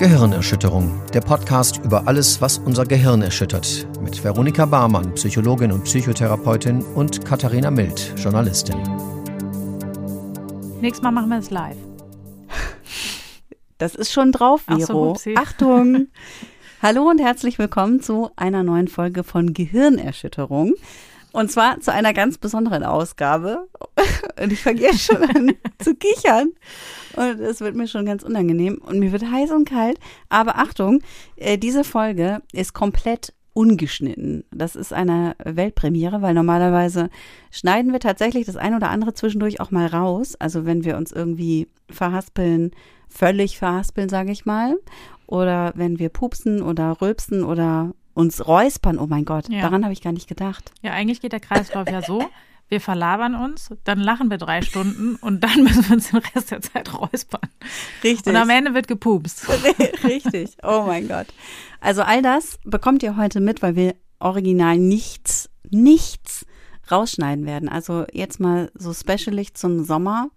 Gehirnerschütterung, der Podcast über alles, was unser Gehirn erschüttert. Mit Veronika Barmann, Psychologin und Psychotherapeutin und Katharina Mild, Journalistin. Nächstes Mal machen wir es live. Das ist schon drauf, Vero. So, Achtung! Hallo und herzlich willkommen zu einer neuen Folge von Gehirnerschütterung. Und zwar zu einer ganz besonderen Ausgabe. Und ich fange jetzt schon an zu kichern. Und es wird mir schon ganz unangenehm. Und mir wird heiß und kalt. Aber Achtung, äh, diese Folge ist komplett ungeschnitten. Das ist eine Weltpremiere, weil normalerweise schneiden wir tatsächlich das eine oder andere zwischendurch auch mal raus. Also wenn wir uns irgendwie verhaspeln, völlig verhaspeln, sage ich mal. Oder wenn wir pupsen oder rülpsen oder uns räuspern. Oh mein Gott, ja. daran habe ich gar nicht gedacht. Ja, eigentlich geht der Kreislauf ja so. Wir verlabern uns, dann lachen wir drei Stunden und dann müssen wir uns den Rest der Zeit räuspern. Richtig. Und am Ende wird gepupst. Richtig. Oh mein Gott. Also all das bekommt ihr heute mit, weil wir original nichts, nichts rausschneiden werden. Also jetzt mal so specialig zum Sommer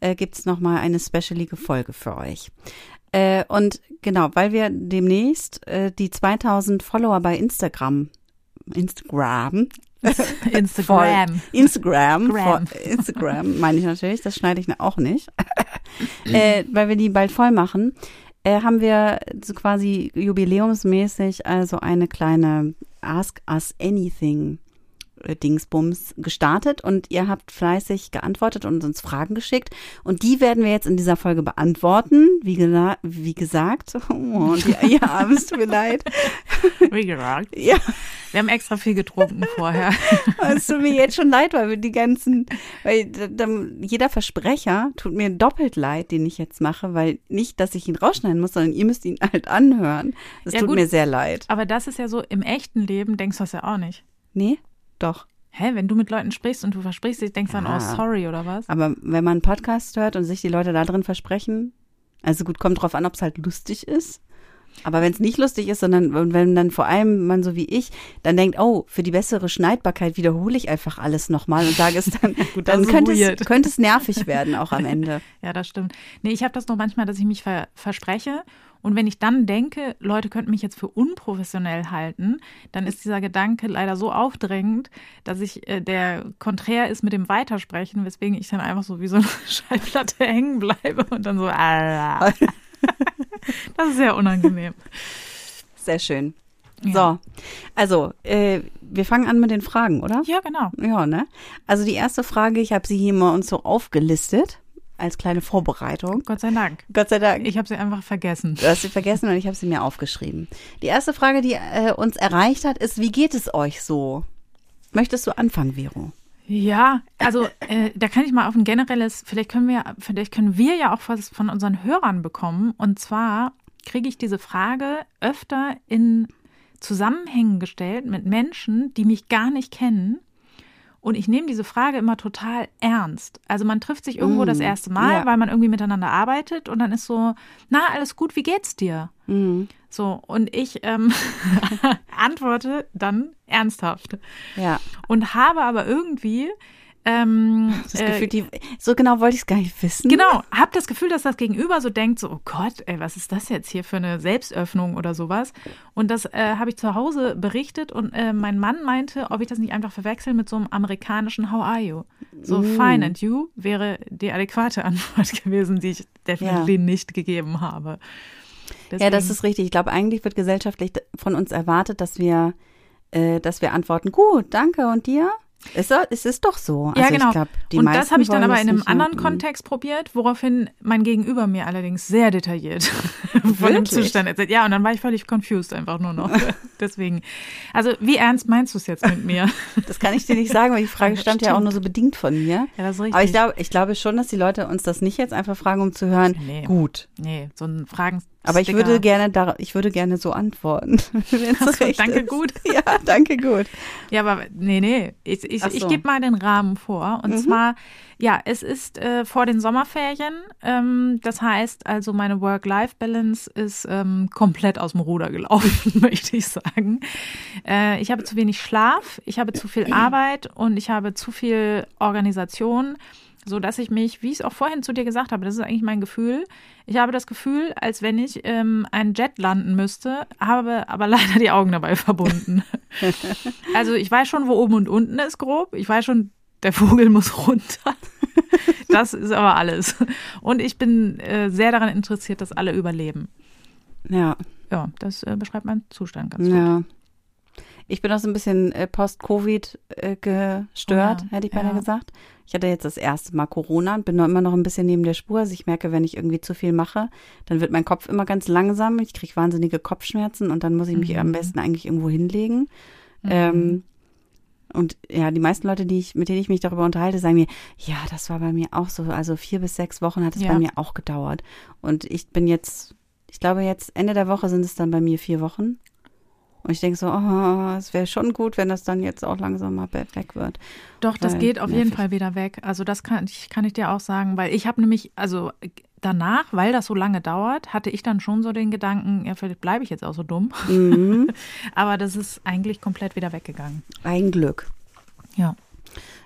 äh, gibt es nochmal eine specialige Folge für euch. Äh, und genau, weil wir demnächst äh, die 2000 Follower bei Instagram Instagram Instagram. Instagram. Gram. Instagram meine ich natürlich, das schneide ich auch nicht. äh, weil wir die bald voll machen, äh, haben wir so quasi jubiläumsmäßig also eine kleine Ask Us Anything Dingsbums gestartet und ihr habt fleißig geantwortet und uns Fragen geschickt und die werden wir jetzt in dieser Folge beantworten. Wie, gesa wie gesagt, oh, die, ja, es tut mir leid. Wie gesagt. Ja. Wir haben extra viel getrunken vorher. Es tut mir jetzt schon leid, weil wir die ganzen, weil jeder Versprecher tut mir doppelt leid, den ich jetzt mache, weil nicht, dass ich ihn rausschneiden muss, sondern ihr müsst ihn halt anhören. Das ja, tut gut, mir sehr leid. Aber das ist ja so, im echten Leben denkst du das ja auch nicht. Nee? Doch. Hä, wenn du mit Leuten sprichst und du versprichst dich, denkst du ja. dann, oh, sorry oder was? Aber wenn man einen Podcast hört und sich die Leute da drin versprechen, also gut, kommt drauf an, ob es halt lustig ist. Aber wenn es nicht lustig ist, sondern wenn dann vor allem man so wie ich dann denkt, oh, für die bessere Schneidbarkeit wiederhole ich einfach alles nochmal und sage es dann, Gut, dann könnte es, könnte es nervig werden auch am Ende. ja, das stimmt. Nee, ich habe das nur manchmal, dass ich mich ver verspreche und wenn ich dann denke, Leute könnten mich jetzt für unprofessionell halten, dann ist dieser Gedanke leider so aufdrängend, dass ich äh, der konträr ist mit dem Weitersprechen, weswegen ich dann einfach so wie so eine Schallplatte hängen bleibe und dann so. Ah, das ist sehr unangenehm. Sehr schön. Ja. So, also äh, wir fangen an mit den Fragen, oder? Ja, genau. Ja, ne? Also die erste Frage, ich habe sie hier mal uns so aufgelistet als kleine Vorbereitung. Gott sei Dank. Gott sei Dank. Ich habe sie einfach vergessen. Du hast sie vergessen und ich habe sie mir aufgeschrieben. Die erste Frage, die äh, uns erreicht hat, ist, wie geht es euch so? Möchtest du anfangen, Vero? Ja, also äh, da kann ich mal auf ein generelles, vielleicht können wir, vielleicht können wir ja auch was von unseren Hörern bekommen. Und zwar kriege ich diese Frage öfter in Zusammenhängen gestellt mit Menschen, die mich gar nicht kennen und ich nehme diese Frage immer total ernst. Also man trifft sich irgendwo mm, das erste Mal, ja. weil man irgendwie miteinander arbeitet und dann ist so, na, alles gut, wie geht's dir? Mm. So, und ich ähm, antworte dann ernsthaft. Ja. Und habe aber irgendwie ähm, das Gefühl, äh, die, so genau wollte ich es gar nicht wissen. Genau, habe das Gefühl, dass das Gegenüber so denkt, so, oh Gott, ey, was ist das jetzt hier für eine Selbstöffnung oder sowas? Und das äh, habe ich zu Hause berichtet und äh, mein Mann meinte, ob ich das nicht einfach verwechsel mit so einem amerikanischen How are you? So, mm. fine and you wäre die adäquate Antwort gewesen, die ich definitiv ja. nicht gegeben habe. Deswegen. Ja, das ist richtig. Ich glaube, eigentlich wird gesellschaftlich von uns erwartet, dass wir, äh, dass wir antworten, gut, danke und dir? Ist, es ist doch so. Ja, also genau. Glaub, und das habe ich dann aber in einem anderen mehr. Kontext probiert, woraufhin mein Gegenüber mir allerdings sehr detailliert von dem Zustand erzählt. Ja, und dann war ich völlig confused einfach nur noch. Deswegen. Also, wie ernst meinst du es jetzt mit mir? das kann ich dir nicht sagen, weil die Frage stammt ja auch nur so bedingt von mir. Ja, das ist richtig. Aber ich glaube, ich glaube schon, dass die Leute uns das nicht jetzt einfach fragen, um zu hören. Nee. Gut. Nee, so ein Fragen aber ich würde gerne da, ich würde gerne so antworten. So, danke ist. gut. Ja, danke gut. Ja, aber nee, nee. Ich, ich, so. ich gebe mal den Rahmen vor. Und mhm. zwar, ja, es ist äh, vor den Sommerferien. Ähm, das heißt also, meine Work-Life-Balance ist ähm, komplett aus dem Ruder gelaufen, möchte ich sagen. Äh, ich habe zu wenig Schlaf, ich habe zu viel Arbeit und ich habe zu viel Organisation so dass ich mich, wie ich es auch vorhin zu dir gesagt habe, das ist eigentlich mein Gefühl. Ich habe das Gefühl, als wenn ich ähm, einen Jet landen müsste, habe aber leider die Augen dabei verbunden. also ich weiß schon, wo oben und unten ist grob. Ich weiß schon, der Vogel muss runter. Das ist aber alles. Und ich bin äh, sehr daran interessiert, dass alle überleben. Ja. Ja, das äh, beschreibt meinen Zustand ganz gut. Ja. Ich bin auch so ein bisschen äh, post-Covid äh, gestört, Oh ja, hätte ich beinahe ja. gesagt. Ich hatte jetzt das erste Mal Corona und bin noch immer noch ein bisschen neben der Spur. Also ich merke, wenn ich irgendwie zu viel mache, dann wird mein Kopf immer ganz langsam. Ich kriege wahnsinnige Kopfschmerzen und dann muss ich mich Mhm. am besten eigentlich irgendwo hinlegen. Ähm, und ja, die meisten Leute, die ich, mit denen ich mich darüber unterhalte, sagen mir, ja, das war bei mir auch so. Also vier bis sechs Wochen hat es Ja. bei mir auch gedauert. Und ich bin jetzt, ich glaube jetzt Ende der Woche sind es dann bei mir vier Wochen. Und ich denke so, oh, es wäre schon gut, wenn das dann jetzt auch langsam mal weg wird. Doch, das geht auf jeden nervig. Fall wieder weg. Also das kann ich, kann ich dir auch sagen, weil ich habe nämlich, also danach, weil das so lange dauert, hatte ich dann schon so den Gedanken, ja, vielleicht bleibe ich jetzt auch so dumm. Mhm. Aber das ist eigentlich komplett wieder weggegangen. Ein Glück. Ja.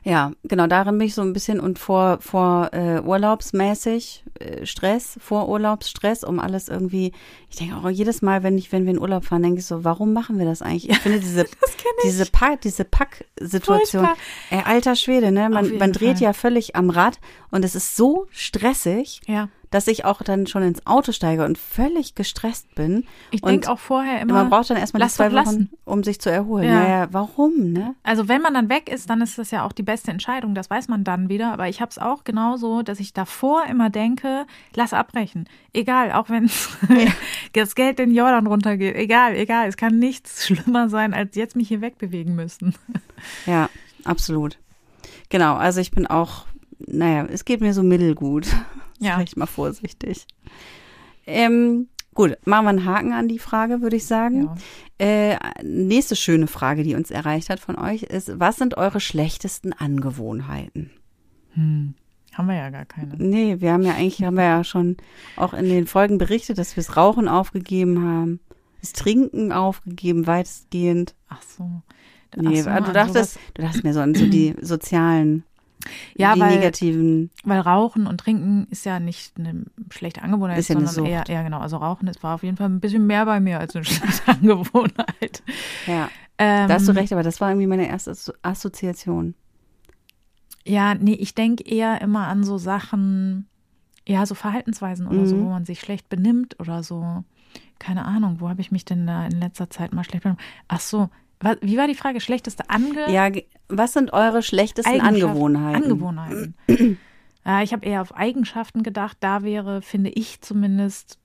Ja, genau, darin bin ich so ein bisschen und vor, vor äh, urlaubsmäßig äh, Stress, vor Urlaubsstress, um alles irgendwie, ich denke auch jedes Mal, wenn ich, wenn wir in Urlaub fahren, denke ich so, warum machen wir das eigentlich? Ich finde diese, diese Pack, diese Packsituation, ey, alter Schwede, ne? Man, man dreht Fall. ja völlig am Rad und es ist so stressig, Ja. Dass ich auch dann schon ins Auto steige und völlig gestresst bin. Ich denke auch vorher immer, Man braucht dann erstmal die zwei Wochen, lassen. um sich zu erholen. Ja. Naja, warum, ne? Also wenn man dann weg ist, dann ist das ja auch die beste Entscheidung. Das weiß man dann wieder. Aber ich habe es auch genauso, dass ich davor immer denke, lass abbrechen. Egal, auch wenn das Geld den Jordan runtergeht. Egal, egal. Es kann nichts schlimmer sein, als jetzt mich hier wegbewegen müssen. Ja, absolut. Genau, also ich bin auch, naja, es geht mir so mittelgut. Ja. Sag ich mal vorsichtig. Ähm, gut, machen wir einen Haken an die Frage, würde ich sagen. Ja. Äh, nächste schöne Frage, die uns erreicht hat von euch, ist, was sind eure schlechtesten Angewohnheiten? Hm. Haben wir ja gar keine. Nee, wir haben ja eigentlich, haben wir ja schon auch in den Folgen berichtet, dass wir das Rauchen aufgegeben haben, das Trinken aufgegeben, weitestgehend. Ach so. Nee, Ach so, du dachtest, du dachtest mir so an so die sozialen, Ja, die weil- negativen. Weil Rauchen und Trinken ist ja nicht eine schlechte Angewohnheit, Ist ja eine sondern eher, Sucht. ja genau, also Rauchen ist war auf jeden Fall ein bisschen mehr bei mir als eine schlechte Angewohnheit. Ja, Ähm, da hast du recht, aber das war irgendwie meine erste Asso- Assoziation. Ja, nee, ich denke eher immer an so Sachen, ja, so Verhaltensweisen oder so, Mhm. wo man sich schlecht benimmt oder so. Keine Ahnung, wo habe ich mich denn da in letzter Zeit mal schlecht benommen? Ach so, wa- wie war die Frage? Schlechteste Ange Ja, was sind eure schlechtesten Angewohnheiten? Angewohnheiten. ja, ich habe eher auf Eigenschaften gedacht. Da wäre, finde ich zumindest,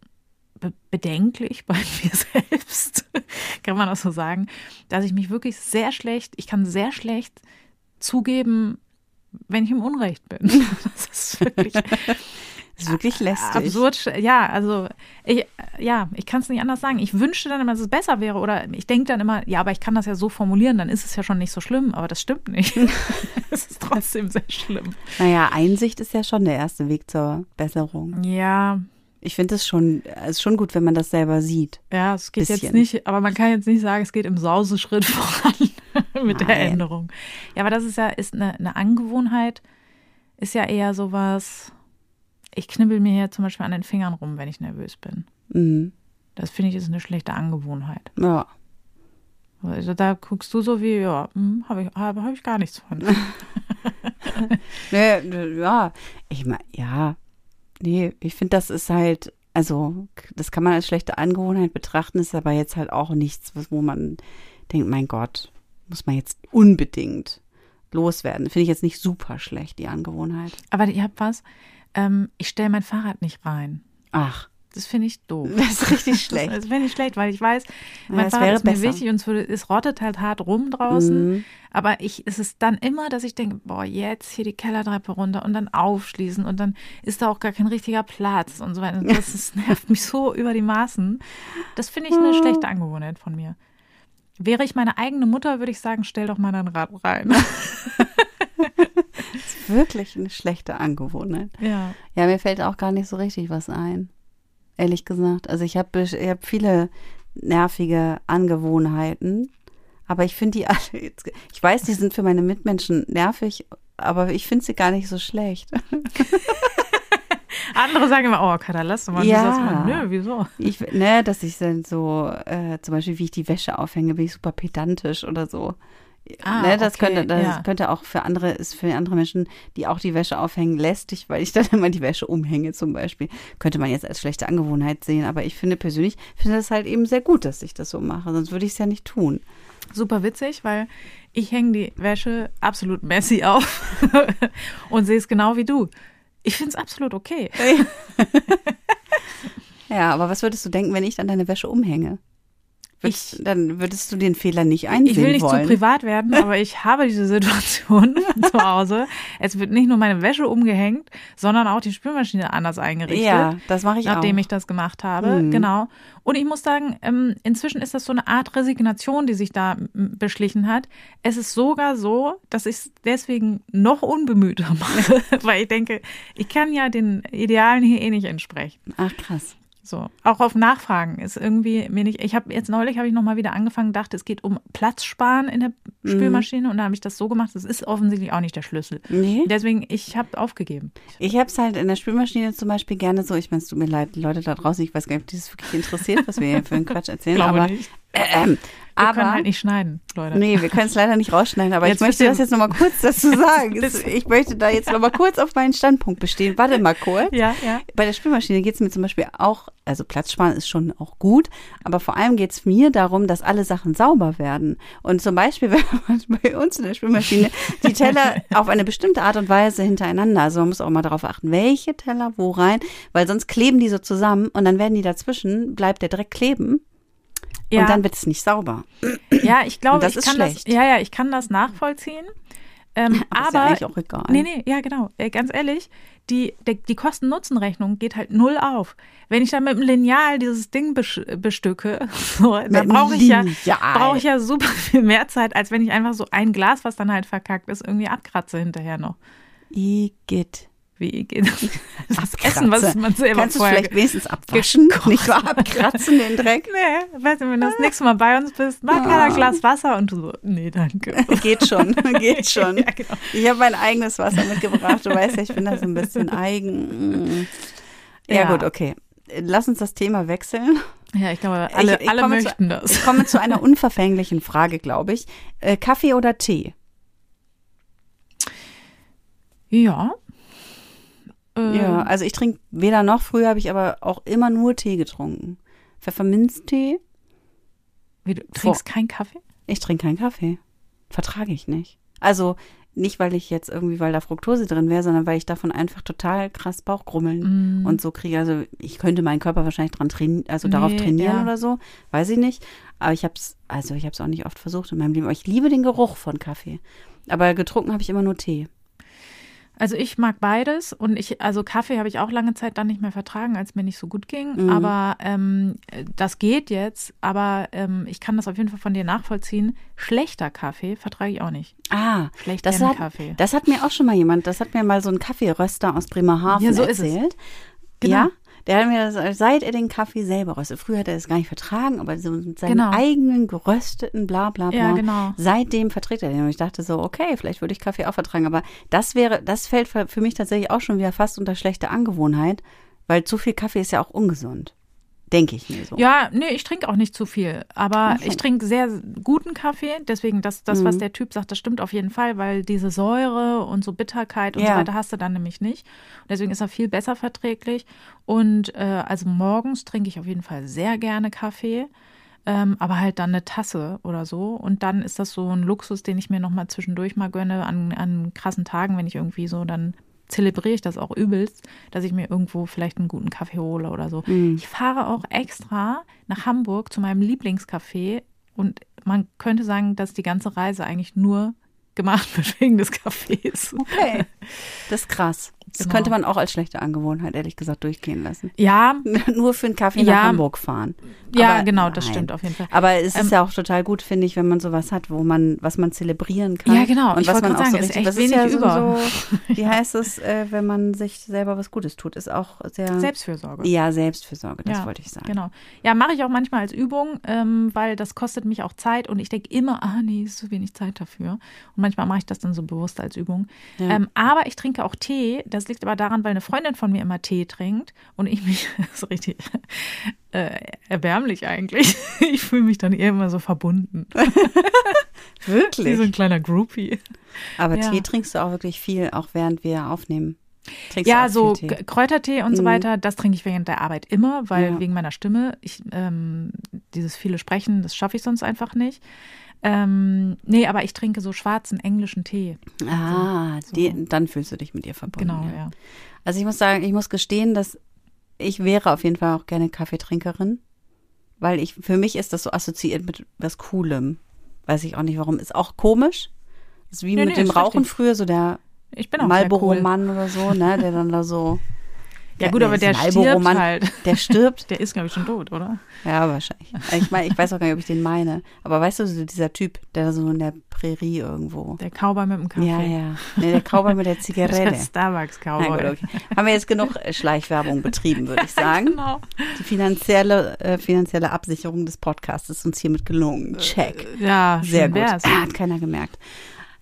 be bedenklich bei mir selbst, kann man auch so sagen, dass ich mich wirklich sehr schlecht, ich kann sehr schlecht zugeben, wenn ich im Unrecht bin. Das ist wirklich ist wirklich lästig. absurd. Ja, also ich, ja, ich kann es nicht anders sagen. Ich wünschte dann immer, dass es besser wäre oder ich denke dann immer, ja, aber ich kann das ja so formulieren, dann ist es ja schon nicht so schlimm, aber das stimmt nicht. es ist trotzdem sehr schlimm. Naja, Einsicht ist ja schon der erste Weg zur Besserung. Ja, Ich finde es schon, ist schon gut, wenn man das selber sieht. ja, es geht jetzt Bisschen. nicht, aber man kann jetzt nicht sagen, es geht im Sauseschritt voran mit der Nein. Änderung. Ja, aber das ist ja ist eine, eine Angewohnheit, ist ja eher sowas, ich knibbel mir hier zum Beispiel an den Fingern rum, wenn ich nervös bin. Mhm. Das finde ich ist eine schlechte Angewohnheit. Ja. Also da guckst du so wie, ja, hm, habe ich, hab, hab ich gar nichts von. Nee, ja, ich meine, ja, nee, ich finde, das ist halt, also, das kann man als schlechte Angewohnheit betrachten, ist aber jetzt halt auch nichts, wo man denkt, mein Gott, muss man jetzt unbedingt loswerden. Finde ich jetzt nicht super schlecht, die Angewohnheit. Aber ihr habt was, ähm, ich stelle mein Fahrrad nicht rein. Ach, Das finde ich doof. das ist richtig schlecht. Das, das finde ich schlecht, weil ich weiß, mein Ja, Fahrrad ist mir besser. wichtig und es, würde, es rottet halt hart rum draußen. Mhm. Aber ich, es ist dann immer, dass ich denke, boah, jetzt hier die Kellertreppe runter und dann aufschließen und dann ist da auch gar kein richtiger Platz und so weiter. Das ist, nervt mich so über die Maßen. Das finde ich eine schlechte Angewohnheit von mir. Wäre ich meine eigene Mutter, würde ich sagen, stell doch mal dein Rad rein. Wirklich eine schlechte Angewohnheit. ja. Ja, mir fällt auch gar nicht so richtig was ein. Ehrlich gesagt. Also ich habe ich hab viele nervige Angewohnheiten, aber ich finde die alle, jetzt- ich weiß, die sind für meine Mitmenschen nervig aber ich finde sie gar nicht so schlecht. Andere sagen immer, oh, Katha, lass mal. Ja. Mal, nö, wieso? Ich, ne, dass ich dann so, äh, zum Beispiel, wie ich die Wäsche aufhänge, bin ich super pedantisch oder so. Ah, ne, das okay, könnte, das ja. könnte auch für andere, ist für andere Menschen, die auch die Wäsche aufhängen, lästig, weil ich dann immer die Wäsche umhänge zum Beispiel. Könnte man jetzt als schlechte Angewohnheit sehen, aber ich finde persönlich, finde das halt eben sehr gut, dass ich das so mache, sonst würde ich es ja nicht tun. Super witzig, weil ich hänge die Wäsche absolut messy auf und sehe es genau wie du. Ich finde es absolut okay. Ja, aber was würdest du denken, wenn ich dann deine Wäsche umhänge? Würdest, Ich- dann würdest du den Fehler nicht einsehen Ich will nicht wollen. zu privat werden, aber ich habe diese Situation zu Hause. Es wird nicht nur meine Wäsche umgehängt, sondern auch die Spülmaschine anders eingerichtet. ja, das mache ich nachdem auch. ich das gemacht habe. Mhm. Genau. Und ich muss sagen, ähm, inzwischen ist das so eine Art Resignation, die sich da beschlichen hat. Es ist sogar so, dass ich es deswegen noch unbemühter mache, weil ich denke, ich kann ja den Idealen hier eh nicht entsprechen. Ach krass. So, auch auf Nachfragen ist irgendwie mir nicht. Ich habe jetzt neulich habe ich noch mal wieder angefangen, dachte, es geht um Platz sparen in der Mhm. Spülmaschine und da habe ich das so gemacht. Das ist offensichtlich auch nicht der Schlüssel. Nee. Deswegen, ich habe aufgegeben. Ich habe es halt in der Spülmaschine zum Beispiel gerne so, ich meine, es tut mir leid, Leute da draußen, ich weiß gar nicht, ob die das wirklich interessiert, was wir hier für einen Quatsch erzählen, aber, nicht. Äh, Wir aber können halt nicht schneiden, Leute. Nee, wir können es leider nicht rausschneiden, aber Jetzt ich möchte das jetzt nochmal kurz dazu sagen. Ich möchte da jetzt nochmal kurz auf meinen Standpunkt bestehen. Warte mal kurz. Ja, ja. Bei der Spülmaschine geht es mir zum Beispiel auch, also Platz sparen ist schon auch gut, aber vor allem geht es mir darum, dass alle Sachen sauber werden. Und zum Beispiel, wenn man bei uns in der Spülmaschine die Teller auf eine bestimmte Art und Weise hintereinander, also man muss auch mal darauf achten, welche Teller wo rein, weil sonst kleben die so zusammen und dann werden die dazwischen, bleibt der Dreck kleben Ja. und dann wird es nicht sauber. Ja, ich glaube, das ich ist kann schlecht. das. Ja, ja, ich kann das nachvollziehen. Ähm, Aber ist aber ja eigentlich auch egal. nee, nee, ja genau. Äh, ganz ehrlich, die der, die Kosten-Nutzen-Rechnung geht halt null auf. Wenn ich dann mit dem Lineal dieses Ding besch bestücke, so, dann brauche ich ja brauche ich ja super viel mehr Zeit, als wenn ich einfach so ein Glas, was dann halt verkackt ist, irgendwie abkratze hinterher noch. Igitt. Wie geht das Abkratze. Essen, was man selber Kannst du vielleicht wenigstens abwaschen? gekocht Nicht nur abkratzen den Dreck? Nee, weißt du, wenn du das nächste Mal bei uns bist, mach mal ein Glas Wasser und du so, nee, danke. Geht schon, geht schon. Ja, genau. Ich habe mein eigenes Wasser mitgebracht. Du weißt ja, ich bin da so ein bisschen eigen. Ja, Ja. gut, okay. Lass uns das Thema wechseln. Ja, ich glaube, alle, Ich- alle möchten zu, das. Ich komme zu einer unverfänglichen Frage, glaube ich. Äh, Kaffee oder Tee? Ja. Äh, Ja, also ich trinke weder noch. Früher habe ich aber auch immer nur Tee getrunken. Pfefferminztee. Wie, du trinkst keinen Kaffee? Ich trinke keinen Kaffee. Vertrage ich nicht. Also nicht, weil ich jetzt irgendwie, weil da Fructose drin wäre, sondern weil ich davon einfach total krass Bauchgrummeln Mm. und so kriege. Also ich könnte meinen Körper wahrscheinlich dran trainieren, also darauf Nee, trainieren ja. oder so, weiß ich nicht. Aber ich habe es, also ich habe es auch nicht oft versucht in meinem Leben. Aber ich liebe den Geruch von Kaffee. Aber getrunken habe ich immer nur Tee. Also ich mag beides und ich, also Kaffee habe ich auch lange Zeit dann nicht mehr vertragen, als mir nicht so gut ging. Mhm. Aber ähm, das geht jetzt. Aber ähm, ich kann das auf jeden Fall von dir nachvollziehen. Schlechter Kaffee vertrage ich auch nicht. Ah, Schlecht das hat, Kaffee. das hat mir auch schon mal jemand, das hat mir mal so ein Kaffeeröster aus Bremerhaven Ja, so ist es. erzählt. Genau. Ja, der hat mir das, seit er den Kaffee selber röstet. Früher hat er das gar nicht vertragen, aber so mit seinen Genau. eigenen gerösteten, bla bla bla. Ja, genau. Seitdem verträgt er den. Und ich dachte so, okay, vielleicht würde ich Kaffee auch vertragen. Aber das wäre, das fällt für für mich tatsächlich auch schon wieder fast unter schlechte Angewohnheit, weil zu viel Kaffee ist ja auch ungesund. Denke ich mir so. Ja, nee, ich trinke auch nicht zu viel. Aber Okay. ich trinke sehr guten Kaffee. Deswegen, das, das Mhm. was der Typ sagt, das stimmt auf jeden Fall, weil diese Säure und so Bitterkeit und Ja. so weiter hast du dann nämlich nicht. Und deswegen ist er viel besser verträglich. Und äh, also morgens trinke ich auf jeden Fall sehr gerne Kaffee. Ähm, aber halt dann eine Tasse oder so. Und dann ist das so ein Luxus, den ich mir nochmal zwischendurch mal gönne an, an krassen Tagen, wenn ich irgendwie so, dann zelebriere ich das auch übelst, dass ich mir irgendwo vielleicht einen guten Kaffee hole oder so. Ich fahre auch extra nach Hamburg zu meinem Lieblingscafé und man könnte sagen, dass die ganze Reise eigentlich nur gemacht wird wegen des Cafés. Okay. Das ist krass. Das Genau. könnte man auch als schlechte Angewohnheit, ehrlich gesagt, durchgehen lassen. Ja, Nur für einen Kaffee nach Ja. Hamburg fahren. ja, Aber genau, das nein. stimmt auf jeden Fall. Aber es ist Ähm, ja auch total gut, finde ich, wenn man sowas hat, wo man, was man zelebrieren kann. Ja, genau. Und Ich was man auch so sagen, ist richtig, echt das ist ja wenig so, über. so, wie heißt es, äh, wenn man sich selber was Gutes tut, ist auch sehr, Selbstfürsorge. ja, Selbstfürsorge, das Ja, wollte ich sagen. Genau. Ja, mache ich auch manchmal als Übung, ähm, weil das kostet mich auch Zeit und ich denke immer, ah nee, ist zu wenig Zeit dafür. Und manchmal mache ich das dann so bewusst als Übung. Ja. Ähm, aber ich trinke auch Tee. Das liegt aber daran, weil eine Freundin von mir immer Tee trinkt und ich mich, das ist richtig äh, erbärmlich eigentlich. Ich fühle mich dann eher immer so verbunden. Wie so Wirklich? ein kleiner Groupie. Aber Ja. Tee trinkst du auch wirklich viel, auch während wir aufnehmen. Trinkst Ja, du so Kräutertee und so Mhm. weiter, das trinke ich während der Arbeit immer, weil Ja. wegen meiner Stimme, ich, ähm, dieses viele Sprechen, das schaffe ich sonst einfach nicht. Ähm, nee, aber ich trinke so schwarzen englischen Tee. Ah, So. die, dann fühlst du dich mit ihr verbunden. Genau, ja. Also ich muss sagen, ich muss gestehen, dass ich wäre auf jeden Fall auch gerne Kaffeetrinkerin, weil ich für mich ist das so assoziiert mit was Coolem. Weiß ich auch nicht warum. Ist auch komisch. Ist wie Nee, mit nee, dem Rauchen richtig. früher, so der Ich bin auch sehr cool. Marlboro-Mann oder so, ne, der dann da so. Ja gut, aber der stirbt halt. Der stirbt. Der ist, glaube ich, schon tot, oder? Ja, wahrscheinlich. Ich meine, ich weiß auch gar nicht, ob ich den meine. Aber weißt du, dieser Typ, der so in der Prärie irgendwo. Der Cowboy mit dem Kaffee. Ja, ja. Nee, der Cowboy mit der Der Zigarette. Na Starbucks-Cowboy. okay. Haben wir jetzt genug äh, Schleichwerbung betrieben, würde ich sagen. Genau. Die finanzielle, äh, finanzielle Absicherung des Podcasts ist uns hiermit gelungen. Check. Ja, Sehr gut. wär's. Ah, hat keiner gemerkt.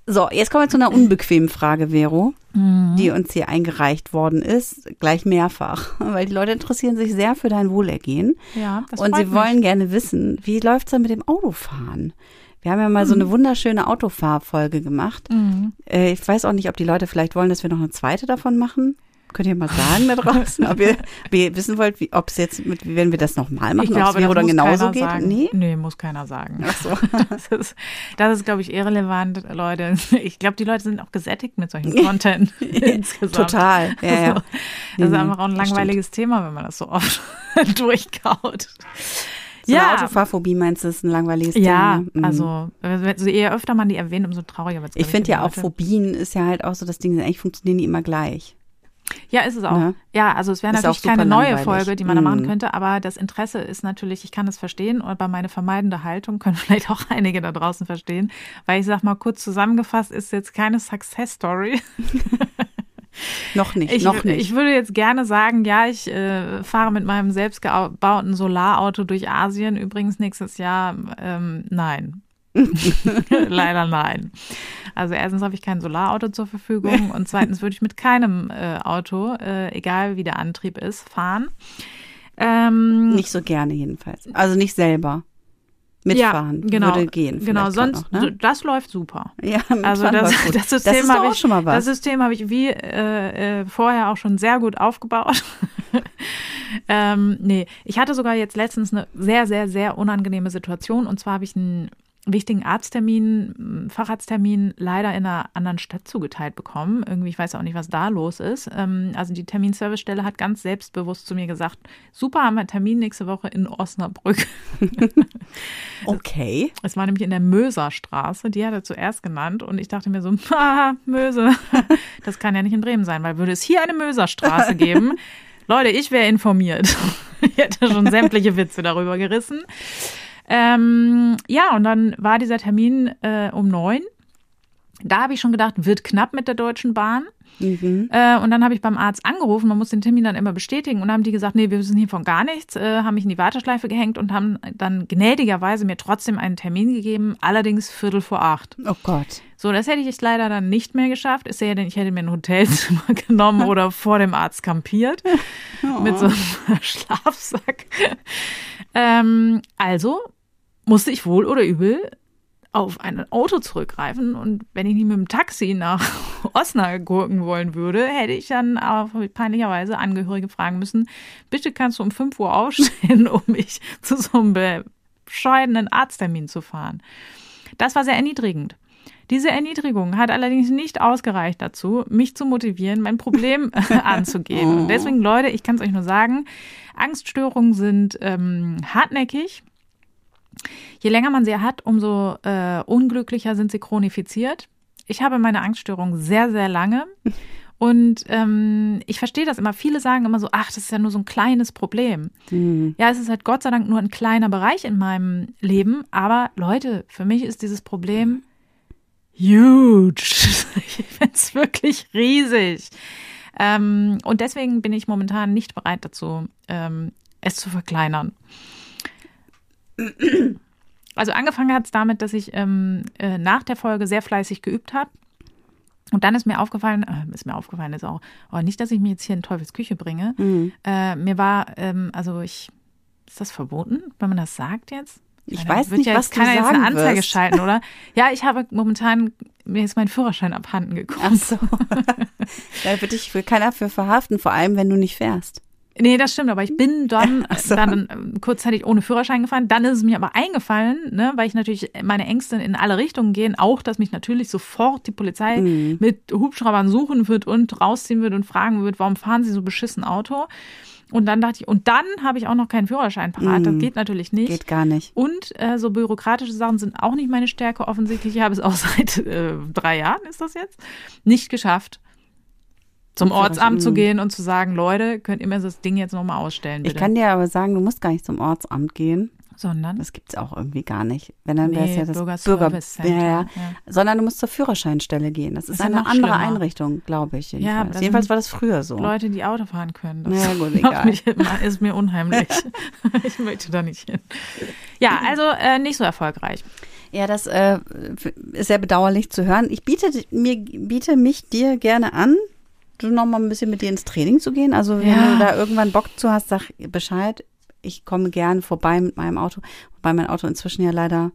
So, jetzt kommen wir zu einer unbequemen Frage, Vero, Mhm. die uns hier eingereicht worden ist, gleich mehrfach, weil die Leute interessieren sich sehr für dein Wohlergehen Ja, das und sie mich. wollen gerne wissen, wie läuft's denn mit dem Autofahren? Wir haben ja mal so eine wunderschöne Autofahrfolge gemacht. Mhm. Äh, ich weiß auch nicht, ob die Leute vielleicht wollen, dass wir noch eine zweite davon machen. Könnt ihr mal sagen da draußen, ob ihr, ob ihr wissen wollt, ob es jetzt mit, wenn wir das nochmal machen, ob es dann muss genauso geht? sagen. Nee? nee, muss keiner sagen. Ach so. Das ist, das ist glaube ich, irrelevant, Leute. Ich glaube, die Leute sind auch gesättigt mit solchen Content insgesamt. Total. Ja, ja. Also, das ist Nee, einfach auch ein langweiliges Thema, wenn man das so oft durchkaut. So eine ja, Autofahrphobie meinst du, ist ein langweiliges ja, Thema? Mhm. also so je öfter man die erwähnt, umso trauriger wird es. Ich finde ja auch Phobien ist ja halt auch so das Ding, eigentlich funktionieren die immer gleich. Ja, ist es auch. Ne? Ja, also es wäre natürlich keine neue langweilig. Folge, die man da machen Mhm. könnte, aber das Interesse ist natürlich, ich kann es verstehen, aber meine vermeidende Haltung können vielleicht auch einige da draußen verstehen, weil ich sag mal kurz zusammengefasst, ist jetzt keine Success Story. Noch nicht, Ich, noch nicht. ich würde jetzt gerne sagen, ja, ich äh, fahre mit meinem selbstgebauten Solarauto durch Asien übrigens nächstes Jahr. Ähm, nein. Leider nein. Also erstens habe ich kein Solarauto zur Verfügung und zweitens würde ich mit keinem äh, Auto, äh, egal wie der Antrieb ist, fahren. Ähm, nicht so gerne jedenfalls. Also nicht selber. Mitfahren ja, genau, würde gehen. Genau, sonst Noch, ne? das läuft super. Ja, Also das, das System habe ich schon mal was. Das System habe ich wie äh, äh, vorher auch schon sehr gut aufgebaut. ähm, nee, ich hatte sogar jetzt letztens eine sehr, sehr, sehr unangenehme Situation. Und zwar habe ich einen wichtigen Arzttermin, Facharzttermin leider in einer anderen Stadt zugeteilt bekommen. Irgendwie, ich weiß auch nicht, was da los ist. Ähm, also die Terminservicestelle hat ganz selbstbewusst zu mir gesagt, super, haben wir Termin nächste Woche in Osnabrück. Okay. Es war nämlich in der Möserstraße, die hat er zuerst genannt und ich dachte mir so, Möse, das kann ja nicht in Bremen sein, weil würde es hier eine Möserstraße geben, Leute, ich wäre informiert. Ich hätte schon sämtliche Witze darüber gerissen. Ähm, ja, und dann war dieser Termin äh, um neun. Da habe ich schon gedacht, wird knapp mit der Deutschen Bahn. Mhm. Äh, und dann habe ich beim Arzt angerufen, man muss den Termin dann immer bestätigen. Und dann haben die gesagt, nee, wir wissen hiervon gar nichts, äh, haben mich in die Warteschleife gehängt und haben dann gnädigerweise mir trotzdem einen Termin gegeben, allerdings Viertel vor acht. Oh Gott. So, das hätte ich jetzt leider dann nicht mehr geschafft. Ist ja denn, ich hätte mir ein Hotelzimmer genommen oder vor dem Arzt kampiert mit so einem Schlafsack. Ähm, also musste ich wohl oder übel auf ein Auto zurückgreifen und wenn ich nicht mit dem Taxi nach Osnabrück gurken wollen würde, hätte ich dann auch peinlicherweise Angehörige fragen müssen, bitte kannst du um 5 Uhr aufstehen, um mich zu so einem bescheidenen Arzttermin zu fahren. Das war sehr erniedrigend. Diese Erniedrigung hat allerdings nicht ausgereicht dazu, mich zu motivieren, mein Problem anzugehen. Und deswegen, Leute, ich kann es euch nur sagen, Angststörungen sind ähm, hartnäckig. Je länger man sie hat, umso äh, unglücklicher sind sie chronifiziert. Ich habe meine Angststörung sehr, sehr lange Und ähm, ich verstehe das immer. Viele sagen immer so, ach, das ist ja nur so ein kleines Problem. Mhm. Ja, es ist halt Gott sei Dank nur ein kleiner Bereich in meinem Leben. Aber Leute, für mich ist dieses Problem huge. Ich finde es wirklich riesig. Ähm, und deswegen bin ich momentan nicht bereit dazu, ähm, es zu verkleinern. Also angefangen hat es damit, dass ich ähm, äh, nach der Folge sehr fleißig geübt habe. Und dann ist mir aufgefallen, äh, ist mir aufgefallen, ist auch, oh, nicht, dass ich mich jetzt hier in Teufels Küche bringe. Mhm. Äh, mir war, ähm, also ich, ist das verboten, wenn man das sagt jetzt? Ich Meine, weiß nicht, ja was jetzt du jetzt eine Anzeige wirst. schalten, oder? Ja, ich habe momentan, mir ist mein Führerschein abhanden gekommen. Ach so. da wird dich für keiner für verhaften, vor allem wenn du nicht fährst. Nee, das stimmt, aber ich bin dann, Ach so. dann ähm, kurzzeitig ohne Führerschein gefahren. Dann ist es mir aber eingefallen, ne, weil ich natürlich meine Ängste in alle Richtungen gehen, auch, dass mich natürlich sofort die Polizei Mhm. mit Hubschraubern suchen wird und rausziehen wird und fragen wird, warum fahren Sie so beschissen Auto? Und dann dachte ich, und dann habe ich auch noch keinen Führerschein parat. Das Mhm. geht natürlich nicht. Geht gar nicht. Und äh, so bürokratische Sachen sind auch nicht meine Stärke. Offensichtlich Ich habe es auch seit äh, drei Jahren, ist das jetzt, nicht geschafft, zum Ortsamt zu mm. gehen und zu sagen, Leute, könnt ihr mir das Ding jetzt nochmal ausstellen, bitte. Ich kann dir aber sagen, du musst gar nicht zum Ortsamt gehen. Sondern? Das gibt's auch irgendwie gar nicht. Wenn dann wäre es Nee, ja das Bürger, Center, ja, ja. ja. Sondern du musst zur Führerscheinstelle gehen. Das ist ist ja eine andere schlimmer. Einrichtung, glaube ich. Ja, Jedenfalls, das jedenfalls war das früher so. Leute, die Auto fahren können. Das Ja, gut, egal. mich ist mir unheimlich. ich möchte da nicht hin. Ja, also äh, nicht so erfolgreich. Ja, das äh, ist sehr bedauerlich zu hören. Ich biete mir biete mich dir gerne an, du noch mal ein bisschen mit dir ins Training zu gehen. Also wenn Ja. du da irgendwann Bock zu hast, sag Bescheid. Ich komme gern vorbei mit meinem Auto, wobei mein Auto inzwischen ja leider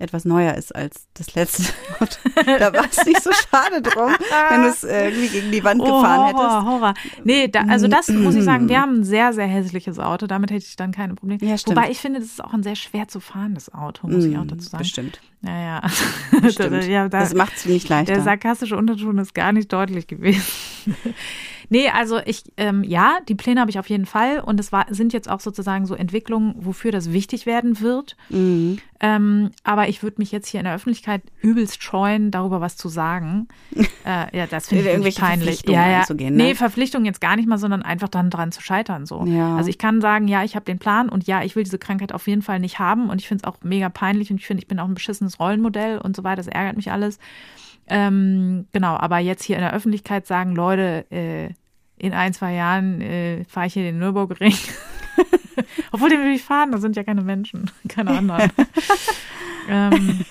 etwas neuer ist als das letzte Auto. Da war es nicht so schade drum, wenn du es äh, irgendwie gegen die Wand gefahren oh, hättest. Horror, Horror. Nee, da, also das muss ich sagen, wir haben ein sehr, sehr hässliches Auto. Damit hätte ich dann keine Probleme. Ja, stimmt. Wobei ich finde, das ist auch ein sehr schwer zu fahrendes Auto, muss ich auch dazu sagen. Bestimmt. Ja, ja. Bestimmt. ja da, das macht es nicht leichter. Der sarkastische Unterton ist gar nicht deutlich gewesen. Nee, also ich, ähm, ja, die Pläne habe ich auf jeden Fall und es war, sind jetzt auch sozusagen so Entwicklungen, wofür das wichtig werden wird. Mhm. Ähm, aber ich würde mich jetzt hier in der Öffentlichkeit übelst scheuen, darüber was zu sagen. Äh, ja, das finde ich Irgendwelche peinlich. Ja, ja. einzugehen, ne? Nee, Verpflichtungen jetzt gar nicht mal, sondern einfach dann dran zu scheitern. So. Ja. Also ich kann sagen, ja, ich habe den Plan und ja, ich will diese Krankheit auf jeden Fall nicht haben und ich finde es auch mega peinlich und ich finde, ich bin auch ein beschissenes Rollenmodell und so weiter. Das ärgert mich alles. Ähm, genau, aber jetzt hier in der Öffentlichkeit sagen, Leute, äh, in ein, zwei Jahren äh, fahre ich hier den Nürburgring. Obwohl, den will ich fahren, da sind ja keine Menschen, keine anderen. ähm,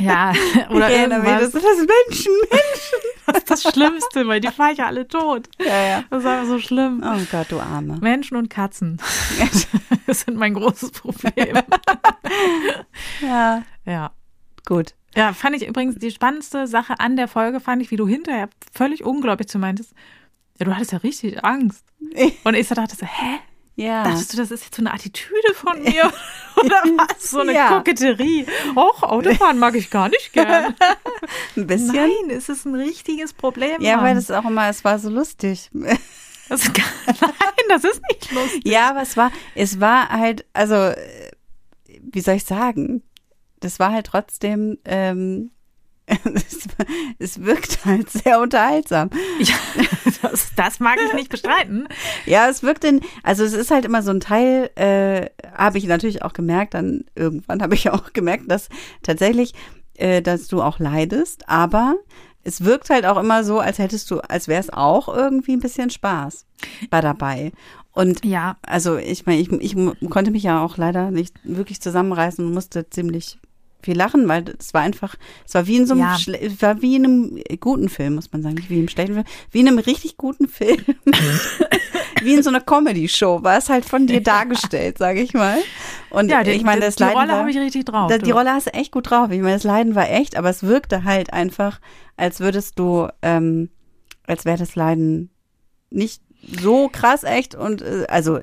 ja, oder mich, irgendwas. das sind das Menschen, Menschen. Das ist das Schlimmste, weil die fahre ich ja alle tot. Ja, ja. Das ist einfach so schlimm. Oh Gott, du Arme. Menschen und Katzen. Das sind mein großes Problem. Ja, Ja. gut. Ja, fand ich übrigens die spannendste Sache an der Folge, fand ich, wie du hinterher völlig unglaublich zu meintest. Ja, du hattest ja richtig Angst. Und ich so dachte so, hä? Ja. Dachtest du, das ist jetzt so eine Attitüde von mir? Oder was? So eine Ja. Koketterie? Och, Autofahren mag ich gar nicht gern. Ein bisschen. Nein, es ist ein richtiges Problem. Ja, Mann. weil das auch immer, es war so lustig. das Nein, das ist nicht lustig. Ja, aber es war, es war halt, also, äh, wie soll ich sagen? Das war halt trotzdem, ähm, es, es wirkt halt sehr unterhaltsam. Ja, das, das mag ich nicht bestreiten. Ja, es wirkt in, also es ist halt immer so ein Teil, äh, habe ich natürlich auch gemerkt, dann irgendwann habe ich auch gemerkt, dass tatsächlich, äh, dass du auch leidest, aber es wirkt halt auch immer so, als hättest du, als wäre es auch irgendwie ein bisschen Spaß bei dabei. Und Ja, also ich meine, ich, ich konnte mich ja auch leider nicht wirklich zusammenreißen und musste ziemlich viel lachen, weil es war einfach, es war wie in so einem, Ja. war wie in einem guten Film, muss man sagen, nicht wie im schlechten Film, wie in einem richtig guten Film. wie in so einer Comedy-Show war es halt von dir dargestellt, sage ich mal. Und ja die, ich meine, das die Leiden Rolle war, habe ich richtig drauf. da, die. Rolle hast du echt gut drauf. Ich meine, das Leiden war echt, aber es wirkte halt einfach, als würdest du, ähm, als wäre das Leiden nicht so krass echt und äh, also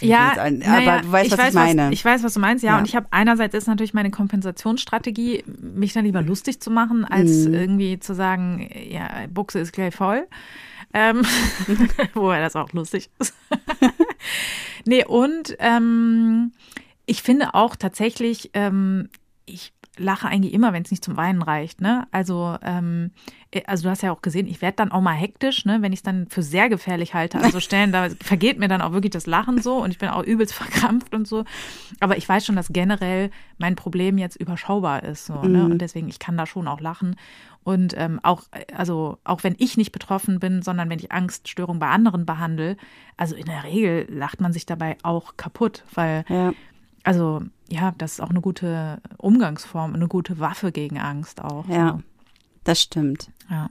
Ja, ein- aber du weißt, was weiß, ich meine. ich weiß, was du meinst, ja. Ja. Und ich habe einerseits ist natürlich meine Kompensationsstrategie, mich dann lieber lustig zu machen, als Mhm. irgendwie zu sagen, ja, Buchse ist gleich voll. Ähm, woher das auch lustig ist. nee, und ähm, ich finde auch tatsächlich, ähm, ich, lache eigentlich immer, wenn es nicht zum Weinen reicht. Ne? Also, ähm, äh, also du hast ja auch gesehen, ich werde dann auch mal hektisch, ne? wenn ich es dann für sehr gefährlich halte. Also Stellen, da vergeht mir dann auch wirklich das Lachen so und ich bin auch übelst verkrampft und so. Aber ich weiß schon, dass generell mein Problem jetzt überschaubar ist. So, ne? Und deswegen, ich kann da schon auch lachen. Und ähm, auch, also auch wenn ich nicht betroffen bin, sondern wenn ich Angststörung bei anderen behandle, also in der Regel lacht man sich dabei auch kaputt, weil Ja. also ja, das ist auch eine gute Umgangsform, eine gute Waffe gegen Angst auch. Ja, So. das stimmt. ja.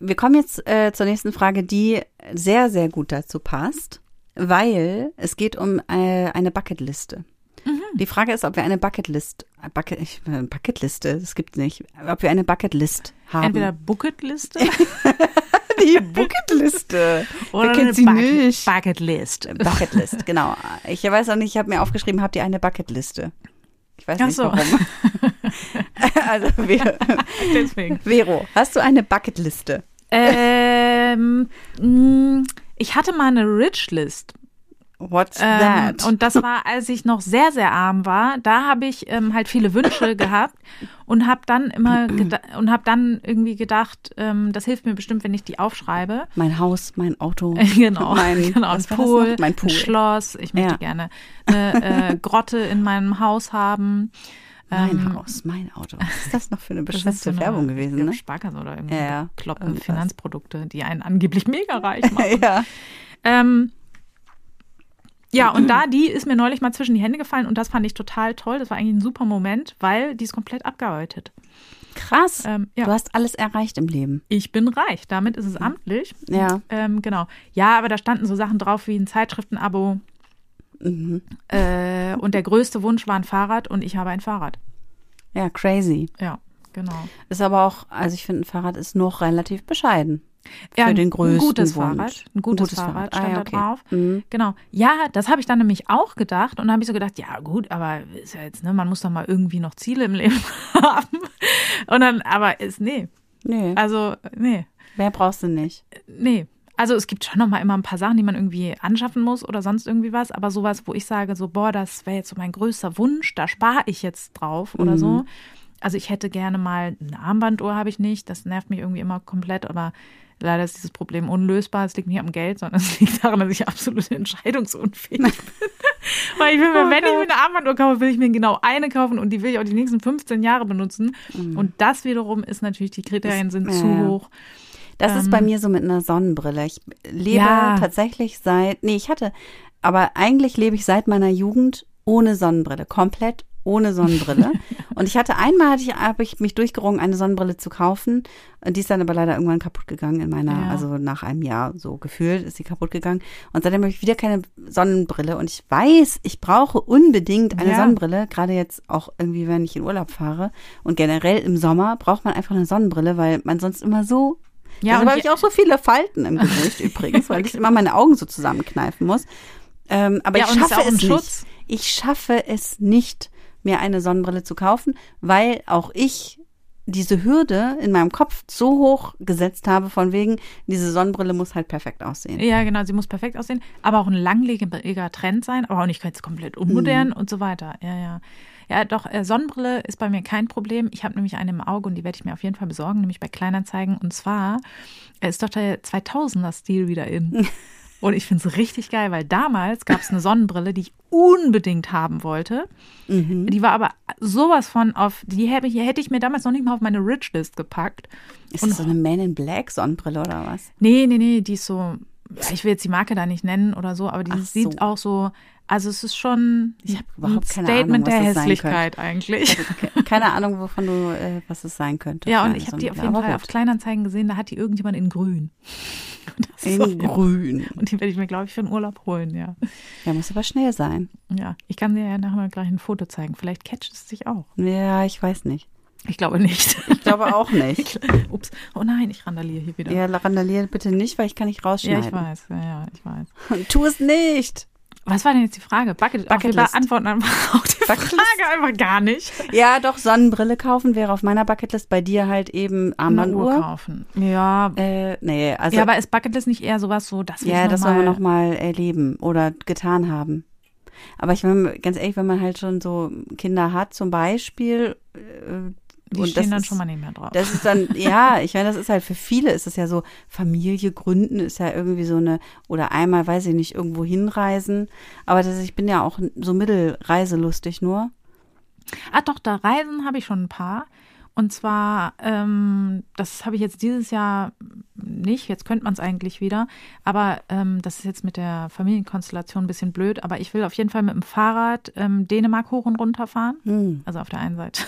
Wir kommen jetzt äh, zur nächsten Frage, die sehr, sehr gut dazu passt, weil es geht um äh, eine Bucketliste. Mhm. Die Frage ist, ob wir eine Bucketlist, äh, Bucket, äh, Bucketliste, das gibt nicht, ob wir eine Bucketlist haben. Entweder Bucketliste die Bucketliste. oder Wer kennt sie Bucket, nicht? Bucketlist. Bucketlist, genau. Ich weiß auch nicht, ich habe mir aufgeschrieben, habt ihr eine Bucketliste? Ich weiß Ach nicht so. warum. also, Vero, Deswegen. Vero, hast du eine Bucketliste? ähm, mh, ich hatte mal eine Rich-List. What's Ähm, that? und das war, als ich noch sehr, sehr arm war. Da habe ich ähm, halt viele Wünsche gehabt und habe dann immer und habe dann irgendwie gedacht, ähm, das hilft mir bestimmt, wenn ich die aufschreibe. mein Haus, mein Auto, Genau, mein, genau Pool, mein Pool. ein Schloss. Ich möchte Ja. gerne eine äh, Grotte in meinem Haus haben. Mein Ähm, Haus, mein Auto. Was ist das noch für eine beschissene Werbung gewesen, ne? Sparkasse oder irgendwie Ja, ja, irgendwas. Finanzprodukte, die einen angeblich mega reich machen. ja. ähm, ja, und da, die ist mir neulich mal zwischen die Hände gefallen und das fand ich total toll. Das war eigentlich ein super Moment, weil die ist komplett abgearbeitet. Krass. Ähm, ja. Du hast alles erreicht im Leben. Ich bin reich, damit ist es amtlich. Ja. Ähm, genau. Ja, aber da standen so Sachen drauf wie ein Zeitschriftenabo. Mhm. Äh, und der größte Wunsch war ein Fahrrad und ich habe ein Fahrrad. Ja, crazy. Ja, genau. Ist aber auch, also ich finde, ein Fahrrad ist noch relativ bescheiden. Ja, Für den größten Ein gutes Wunsch. Fahrrad. Ein gutes, Fahrrad, stand Ah, ja, da okay. drauf. Mhm. Genau. Ja, das habe ich dann nämlich auch gedacht. Und dann habe ich so gedacht, ja gut, aber ist ja jetzt, ne, man muss doch mal irgendwie noch Ziele im Leben haben. Und dann, aber ist, nee. Nee, Also, nee. mehr brauchst du nicht. Nee. Also es gibt schon noch mal immer ein paar Sachen, die man irgendwie anschaffen muss oder sonst irgendwie was, aber sowas, wo ich sage, so, boah, das wäre jetzt so mein größter Wunsch, da spare ich jetzt drauf oder so. Also ich hätte gerne mal eine Armbanduhr, habe ich nicht, das nervt mich irgendwie immer komplett, aber leider ist dieses Problem unlösbar. Es liegt nicht am Geld, sondern es liegt daran, dass ich absolut entscheidungsunfähig bin. Weil ich will mir, wenn ich mir eine Armbanduhr kaufe, will ich mir genau eine kaufen und die will ich auch die nächsten 15 Jahre benutzen. Und das wiederum ist natürlich, die Kriterien sind zu ja. hoch. Das ist bei mir so mit einer Sonnenbrille. Ich lebe Ähm. Ja. tatsächlich seit, nee, ich hatte, aber eigentlich lebe ich seit meiner Jugend ohne Sonnenbrille, komplett ohne Sonnenbrille. und ich hatte einmal, hatte ich, habe ich mich durchgerungen, eine Sonnenbrille zu kaufen. Und die ist dann aber leider irgendwann kaputt gegangen in meiner, Ja. also nach einem Jahr so gefühlt ist sie kaputt gegangen. Und seitdem habe ich wieder keine Sonnenbrille. Und ich weiß, ich brauche unbedingt eine Ja. Sonnenbrille, gerade jetzt auch irgendwie, wenn ich in Urlaub fahre. Und generell im Sommer braucht man einfach eine Sonnenbrille, weil man sonst immer so Ja, Deshalb und habe ich auch so viele Falten im Gesicht übrigens, weil ich immer meine Augen so zusammenkneifen muss. Ähm, aber Ja, ich schaffe es nicht. Schutz. Ich schaffe es nicht, mir eine Sonnenbrille zu kaufen, weil auch ich diese Hürde in meinem Kopf so hoch gesetzt habe, von wegen, diese Sonnenbrille muss halt perfekt aussehen. Ja, genau, sie muss perfekt aussehen, aber auch ein langlebiger Trend sein, aber auch nicht jetzt komplett unmodern und so weiter. Ja, ja. Ja, doch, äh, Sonnenbrille ist bei mir kein Problem. Ich habe nämlich eine im Auge und die werde ich mir auf jeden Fall besorgen, nämlich bei Kleinanzeigen. Und zwar äh, ist doch der 2000er-Stil wieder in. Und ich finde es richtig geil, weil damals gab es eine Sonnenbrille, die ich unbedingt haben wollte. Die war aber sowas von auf, die hätte ich, hätte ich mir damals noch nicht mal auf meine Rich-List gepackt. Ist das so eine Man in Black Sonnenbrille oder was? Nee, nee, nee, die ist so, ich will jetzt die Marke da nicht nennen oder so, aber die so. sieht auch so, also es ist schon Ich hab ein überhaupt keine Statement Ahnung, der Hässlichkeit eigentlich. Keine Ahnung, wovon du, äh, was es sein könnte. Ja, und ich habe die auf jeden Fall gut. auf Kleinanzeigen gesehen, da hat die irgendjemand in grün. In auf- grün. Und die werde ich mir, glaube ich, für den Urlaub holen, ja. Ja, muss aber schnell sein. Ja, ich kann dir ja nachher mal gleich ein Foto zeigen. Vielleicht catcht es dich auch. Ja, ich weiß nicht. Ich glaube nicht. Ich glaube auch nicht. Ups. Oh nein, ich randaliere hier wieder. Ja, randalier bitte nicht, weil ich kann nicht Ja, rausschneiden. ich weiß. Ja, ja, ich weiß. Tu es nicht. Was war denn jetzt die Frage? Bucket, Bucket wir Bucketlist. beantworten einfach auch die Bucketlist. Frage einfach gar nicht. Ja, doch, Sonnenbrille kaufen wäre auf meiner Bucketlist. Bei dir halt eben Eine Uhr Armbanduhr. kaufen. Ja, Äh, nee, also ja, aber ist Bucketlist nicht eher sowas so, dass wir ja, das wollen wir noch noch mal erleben oder getan haben. Aber ich meine, ganz ehrlich, wenn man halt schon so Kinder hat, zum Beispiel, äh, Die und stehen das dann ist, schon mal nicht mehr drauf. Das ist dann, ja, ich meine, das ist halt für viele, ist es ja so, Familie gründen ist ja irgendwie so eine, oder einmal, weiß ich nicht, irgendwo hinreisen. Aber das, ich bin ja auch so mittelreiselustig nur. Ah, doch, da Reisen habe ich schon ein paar. Und zwar, ähm, das habe ich jetzt dieses Jahr nicht, jetzt könnte man es eigentlich wieder, aber ähm, das ist jetzt mit der Familienkonstellation ein bisschen blöd, aber ich will auf jeden Fall mit dem Fahrrad ähm, Dänemark hoch und runter fahren. Hm. Also auf der einen Seite.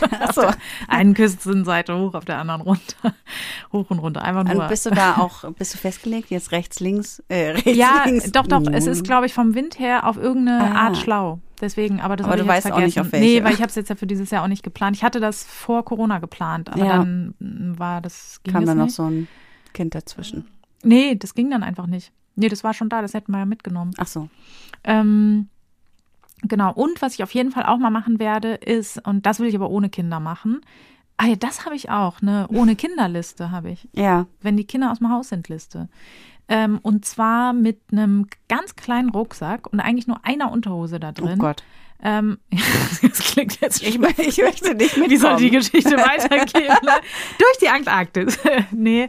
Ach so. einen Küstenseite hoch, auf der anderen runter. Hoch und runter. Einfach nur. Und bist du da auch, bist du festgelegt, jetzt rechts, links, äh, rechts, ja, links? doch, doch. Es ist, glaube ich, vom Wind her auf irgendeine Ah. Art schlau. Deswegen, aber das Aber du ich weißt auch nicht, vergessen. auf welche. Nee, weil ich habe es jetzt ja für dieses Jahr auch nicht geplant. Ich hatte das vor Corona geplant, aber Ja. dann mm, war das ging kam dann noch so ein Kind dazwischen. Nee, das ging dann einfach nicht. Nee, das war schon da, das hätten wir ja mitgenommen. Ach so. Ähm, genau. Und was ich auf jeden Fall auch mal machen werde, ist, und das will ich aber ohne Kinder machen. Ah ja, das habe ich auch, eine ohne Kinderliste habe ich. Ja. Wenn die Kinder aus dem Haus sind, Liste. Ähm, und zwar mit einem ganz kleinen Rucksack und eigentlich nur einer Unterhose da Oh drin. Gott. Ähm, das klingt jetzt Ich, ich möchte nicht mitkommen. wie soll die Geschichte weitergehen? Durch die Antarktis. nee.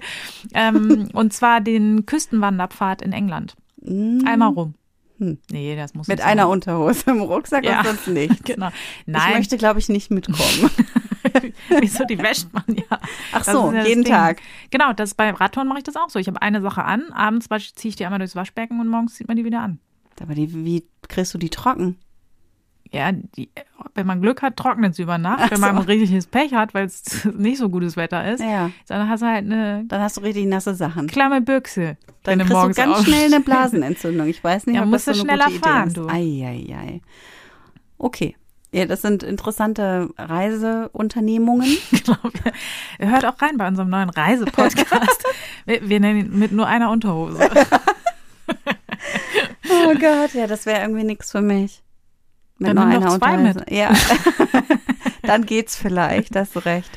Ähm, und zwar den Küstenwanderpfad in England. Mm, Einmal rum. Hm. Nee, das muss Mit nicht einer sein. Unterhose im Rucksack Ja. und sonst nichts. Genau. Ich Nein, möchte, glaube ich, nicht mitkommen. wieso, die wäscht man ja. Ach Das so, ja jeden Ding. Tag. Genau, das bei Radtouren mache ich das auch so. Ich habe eine Sache an, abends ziehe ich die einmal durchs Waschbecken und morgens zieht man die wieder an. Aber die, wie kriegst du die trocken? Ja, die, wenn man Glück hat, trocknet es über Nacht. Ach wenn man so. richtiges Pech hat, weil es nicht so gutes Wetter ist, Ja, dann hast du halt eine dann hast du richtig nasse Sachen. klamme Büchse. Dann kriegst du ganz schnell eine Blasenentzündung. Ich weiß nicht, Ja, ob musst das so eine schneller fahren, Idee ist. du. Ei, ei, ei. Okay. Ja, das sind interessante Reiseunternehmungen. Genau. Hört auch rein bei unserem neuen Reisepodcast. wir, wir nennen ihn mit nur einer Unterhose. Oh Gott, ja, das wäre irgendwie nichts für mich. Mit Dann nur einer zwei Unterhose. Ja. Dann geht's vielleicht, da hast du recht.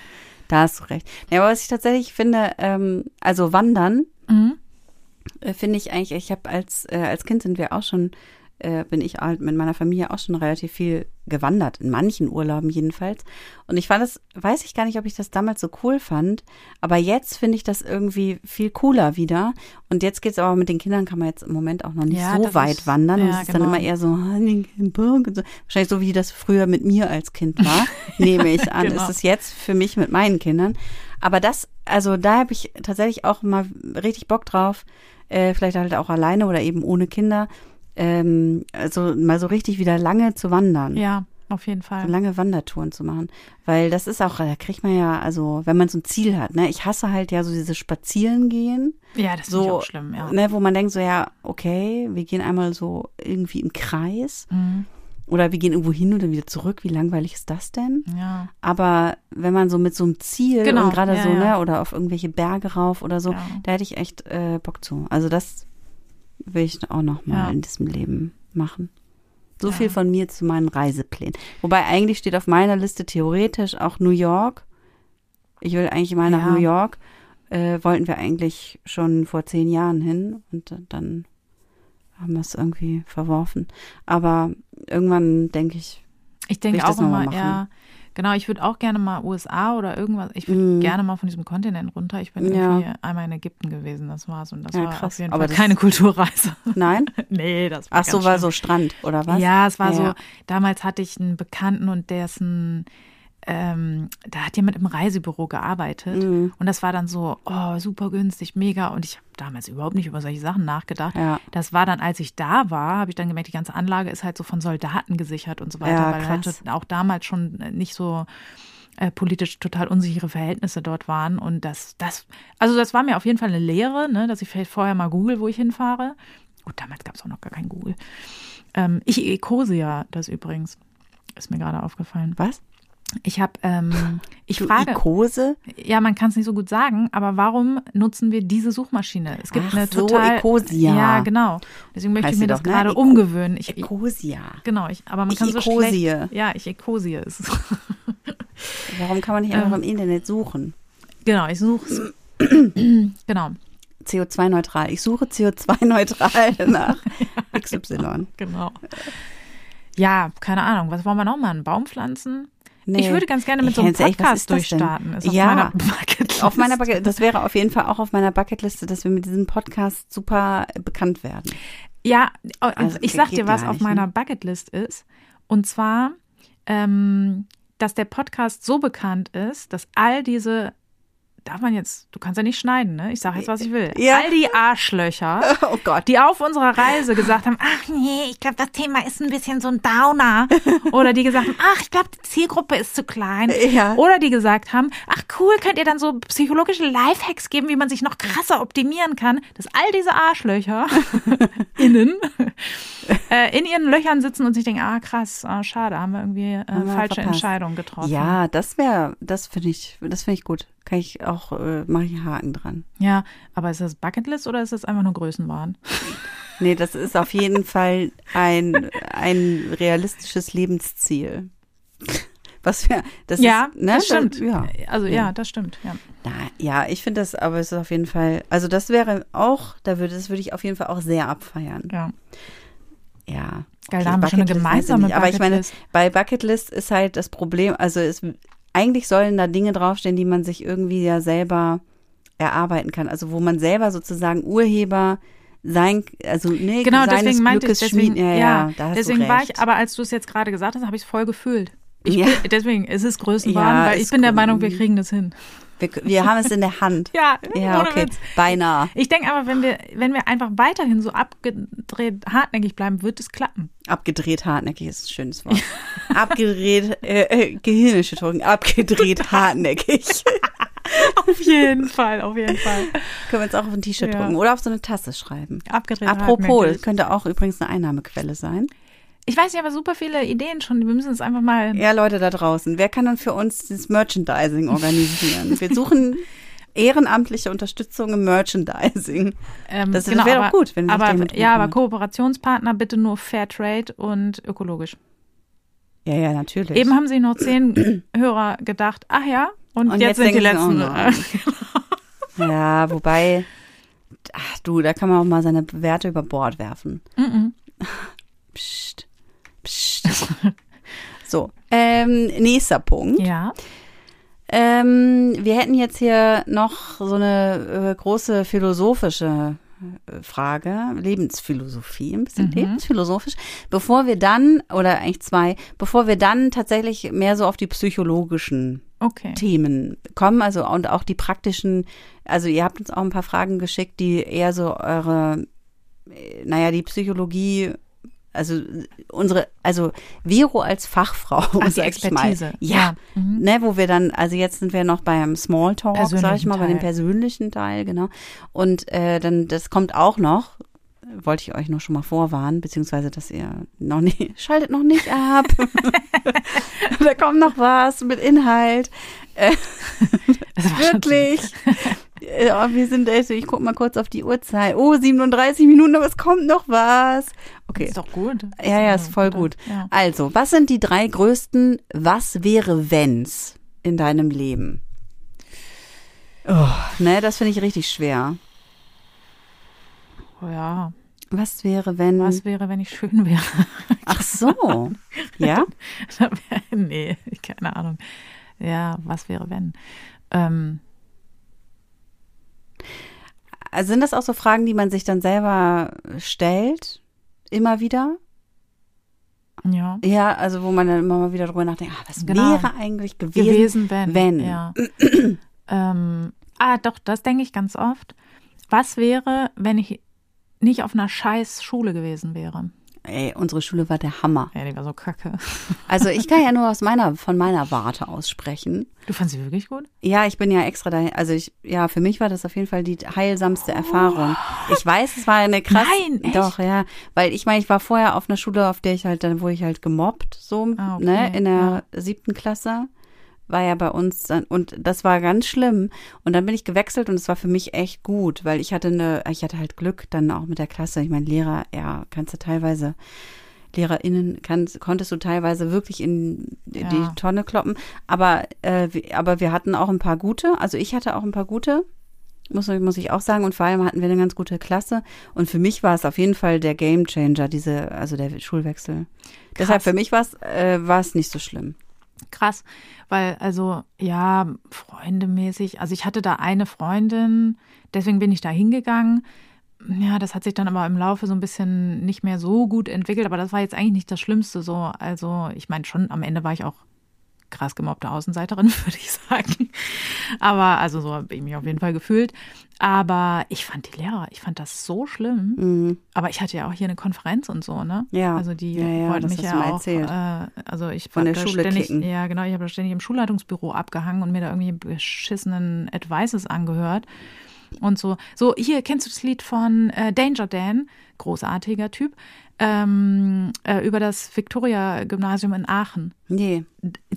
Da hast du recht. Ja, aber was ich tatsächlich finde, ähm, also Wandern, Mhm. äh, finde ich eigentlich, ich habe als, äh, als Kind sind wir auch schon, äh, bin ich halt mit meiner Familie auch schon relativ viel gewandert, in manchen Urlauben jedenfalls. Und ich fand es, weiß ich gar nicht, ob ich das damals so cool fand, aber jetzt finde ich das irgendwie viel cooler wieder. Und jetzt geht's aber mit den Kindern, kann man jetzt im Moment auch noch nicht Ja, so das weit ist- wandern. und ja, es ist genau. dann immer eher so, ah, und so. wahrscheinlich so, wie das früher mit mir als Kind war, nehme ich an, Genau. ist es jetzt für mich mit meinen Kindern. Aber das, also da habe ich tatsächlich auch mal richtig Bock drauf, äh, vielleicht halt auch alleine oder eben ohne Kinder, ähm, also mal so richtig wieder lange zu wandern. Ja, auf jeden Fall. So lange Wandertouren zu machen. Weil das ist auch, da kriegt man ja, also wenn man so ein Ziel hat, ne, ich hasse halt ja so dieses Spazierengehen, Ja, das ist so, auch schlimm, ja. ne, wo man denkt so, ja, okay, wir gehen einmal so irgendwie im Kreis Mhm. oder wir gehen irgendwo hin und dann wieder zurück. Wie langweilig ist das denn? Ja. Aber wenn man so mit so einem Ziel Genau, und gerade ja, so, ja. ne, oder auf irgendwelche Berge rauf oder so, Ja. da hätte ich echt äh, Bock zu. Also das will ich auch noch mal Ja. in diesem Leben machen. So Ja. viel von mir zu meinen Reiseplänen. Wobei eigentlich steht auf meiner Liste theoretisch auch New York. Ich will eigentlich mal nach Ja. New York. Äh, wollten wir eigentlich schon vor zehn Jahren hin und dann haben wir es irgendwie verworfen. Aber irgendwann denke ich, Ich denke auch immer, machen? ja. Genau, ich würde auch gerne mal USA oder irgendwas. Ich würde Mhm. gerne mal von diesem Kontinent runter. Ich bin Ja. irgendwie einmal in Ägypten gewesen, das war's. Und das Ja, war krass. auf jeden Aber Fall keine Kulturreise. nein? nee, das war Ach so, war schlimm. so Strand oder was? Ja, es war Ja. so, damals hatte ich einen Bekannten und der ist ein, ähm, da hat jemand im Reisebüro gearbeitet. Mhm. Und das war dann so, oh, super günstig, mega. Und ich habe damals überhaupt nicht über solche Sachen nachgedacht. Ja. Das war dann, als ich da war, habe ich dann gemerkt, die ganze Anlage ist halt so von Soldaten gesichert und so weiter, Ja, weil halt auch damals schon nicht so äh, politisch total unsichere Verhältnisse dort waren. Und das, das, also das war mir auf jeden Fall eine Lehre, ne, dass ich vielleicht vorher mal google, wo ich hinfahre. Gut, damals gab es auch noch gar kein Google. Ähm, ich Ecosia, das übrigens. Ist mir gerade aufgefallen. Was? Ich habe, ähm, ich Du frage, Ikose? ja, man kann es nicht so gut sagen, aber warum nutzen wir diese Suchmaschine? Es gibt Ach eine so, total, Ecosia. ja, genau. Deswegen möchte Heißt ich mir das ne? gerade umgewöhnen. Ich, ich, Ecosia. genau, ich, aber man Ich kann so Ecosie. schlecht, ja, ich Ecosie ist. Warum kann man nicht einfach Ähm. im Internet suchen? genau, ich suche es. genau. CO2-neutral. Ich suche CO2-neutral nach XY. Genau. Ja, keine Ahnung. Was wollen wir noch mal? Einen Baum pflanzen? Nee. Ich würde ganz gerne mit so einem ehrlich, Podcast denn? durchstarten. Ist auf Ja. meiner Bucketlist. Auf meiner Bucket, das wäre auf jeden Fall auch auf meiner Bucketliste, dass wir mit diesem Podcast super bekannt werden. Ja, Also, ich sag dir, was auf nicht, meiner ne? Bucketlist ist. Und zwar, ähm, dass der Podcast so bekannt ist, dass all diese, darf man jetzt, du kannst ja nicht schneiden, ne? Ich sage jetzt, was ich will. Ja. All die Arschlöcher, Oh Gott. die auf unserer Reise gesagt haben, ach nee, ich glaube, das Thema ist ein bisschen so ein Downer. Oder die gesagt haben, ach, ich glaube, die Zielgruppe ist zu klein. Ja. Oder die gesagt haben, ach cool, könnt ihr dann so psychologische Lifehacks geben, wie man sich noch krasser optimieren kann, dass all diese Arschlöcher innen äh, in ihren Löchern sitzen und sich denken, ah krass, ah, schade, haben wir irgendwie äh, Haben wir falsche verpasst. Entscheidungen getroffen. Ja, das wäre, das finde ich, das finde ich gut. Kann ich auch, äh, mache ich einen Haken dran. Ja, aber ist das Bucketlist oder ist das einfach nur Größenwahn? Nee, das ist auf jeden Fall ein, ein realistisches Lebensziel. Was wir, das ja, ist, ne, das stimmt. ja. Also ja, Ja. das stimmt. Ja. Na, ja, ich finde das, aber es ist auf jeden Fall, also das wäre auch, da würde, das würde ich auf jeden Fall auch sehr abfeiern. ja. Ja. Geil, da haben wir schon eine ich gemeinsame nicht. Aber ich meine, bei Bucketlist ist halt das Problem, also es, eigentlich sollen da Dinge draufstehen, die man sich irgendwie ja selber erarbeiten kann. Also wo man selber sozusagen Urheber sein, also ne, Genau, seines deswegen meinte ich, Glückes deswegen. Ja, ja, da hast deswegen war ich, aber als du es jetzt gerade gesagt hast, habe ich es voll gefühlt. Ich Ja. deswegen ist es Größenwahn, Ja, weil ich ist bin der. Meinung, wir kriegen das hin. Wir, wir haben es in der Hand. Ja, Ja, okay, Witz. beinahe. Ich denke aber, wenn wir, wenn wir einfach weiterhin so abgedreht hartnäckig bleiben, wird es klappen. Abgedreht hartnäckig ist ein schönes Wort. Abgedreht, äh, äh, Gehirnerschütterung, abgedreht hartnäckig. Auf jeden Fall, auf jeden Fall. Können wir uns auch auf ein T-Shirt Ja. drucken oder auf so eine Tasse schreiben. Abgedreht Apropos, hartnäckig. könnte auch übrigens eine Einnahmequelle sein. Ich weiß, ich habe super viele Ideen schon. Wir müssen es einfach mal. Ja, Leute da draußen, wer kann denn für uns das Merchandising organisieren? Wir suchen ehrenamtliche Unterstützung im Merchandising. Ähm, Das wäre doch gut, wenn sich aber, drum Ja, aber. Kooperationspartner bitte nur Fairtrade und ökologisch. Ja, ja, natürlich. Eben haben sich noch zehn Hörer gedacht, ach ja, und, Und jetzt, jetzt sind die letzten. auch Ja, wobei, ach du, da kann man auch mal seine Werte über Bord werfen. Mhm. Psst, psst. So, ähm, nächster Punkt. ja. Ähm, wir hätten jetzt hier noch so eine äh, große philosophische äh, Frage, Lebensphilosophie, ein bisschen Mhm. lebensphilosophisch, bevor wir dann, oder eigentlich zwei, bevor wir dann tatsächlich mehr so auf die psychologischen Okay. Themen kommen, also und auch die praktischen, also ihr habt uns auch ein paar Fragen geschickt, die eher so eure, äh, naja, die Psychologie, also unsere, also Vero als Fachfrau, Ach, sag ich mal. Expertise. Ja, Mhm. ne, wo wir dann, also jetzt sind wir noch beim Smalltalk, sag ich mal, bei dem Teil. persönlichen Teil, genau. Und äh, dann, das kommt auch noch, wollte ich euch noch schon mal vorwarnen, beziehungsweise, dass ihr noch nicht, schaltet noch nicht ab. da kommt noch was mit Inhalt. Schon Wirklich. Ja, wir sind, also ich guck mal kurz auf die Uhrzeit. Oh, 37 Minuten, aber es kommt noch was. Okay. Ist doch gut. Ja, ja, ist voll gut. Ja. Also, was sind die drei größten Was wäre wenns in deinem Leben? Oh, ne, das finde ich richtig schwer. Oh ja. Was wäre, wenn. Was wäre, wenn ich schön wäre? Ach so. ja? nee, keine Ahnung. Ja, was wäre, wenn? Ähm, Also sind das auch so Fragen, die man sich dann selber stellt? Immer wieder? ja. Ja, also wo man dann immer mal wieder drüber nachdenkt, ah, was Genau. wäre eigentlich gewesen? Gewesen, wenn. wenn. Ja. ähm, ah, doch, das denke ich ganz oft. Was wäre, wenn ich nicht auf einer scheiß Schule gewesen wäre? Ey, unsere Schule war der Hammer. Ja, die war so kacke. Also ich kann ja nur aus meiner, von meiner Warte aus sprechen. Du fandst sie wirklich gut? Ja, ich bin ja extra dahin. Also ich, ja, für mich war das auf jeden Fall die heilsamste Erfahrung. Ich weiß, es war eine krass. Nein, echt? Doch, ja. Weil ich meine, ich war vorher auf einer Schule, auf der ich halt dann, wo ich halt gemobbt, so, Ah, okay, ne, in der siebten Klasse. War ja bei uns dann, und das war ganz schlimm. Und dann bin ich gewechselt und es war für mich echt gut, weil ich hatte eine, ich hatte halt Glück dann auch mit der Klasse. Ich meine, Lehrer, ja, kannst du teilweise, LehrerInnen kannst, konntest du teilweise wirklich in die Ja. Tonne kloppen. Aber, äh, wir- aber wir hatten auch ein paar gute, also ich hatte auch ein paar gute muss, muss ich auch sagen. Und vor allem hatten wir eine ganz gute Klasse. Und für mich war es auf jeden Fall der Game Changer, diese, also der Schulwechsel. Krass. Deshalb für mich war es äh, war es nicht so schlimm. Krass, weil also ja, freundemäßig, also ich hatte da eine Freundin, deswegen bin ich da hingegangen. Ja, das hat sich dann aber im Laufe so ein bisschen nicht mehr so gut entwickelt, aber das war jetzt eigentlich nicht das Schlimmste so. Also, ich meine schon, am Ende war ich auch krass gemobbte Außenseiterin, würde ich sagen. Aber, also so habe ich mich auf jeden Fall gefühlt. Aber ich fand die Lehrer, ich fand das so schlimm. Mhm. Aber ich hatte ja auch hier eine Konferenz und so, ne? Ja. Also die ja, ja, wollten mich ja auch. Äh, also ich von der Schule ständig, kicken. Ja, genau. Ich habe ständig im Schulleitungsbüro abgehangen und mir da irgendwie beschissenen Advices angehört und so. So, hier kennst du das Lied von äh, Danger Dan, großartiger Typ, ähm, äh, über das Victoria-Gymnasium in Aachen. Nee.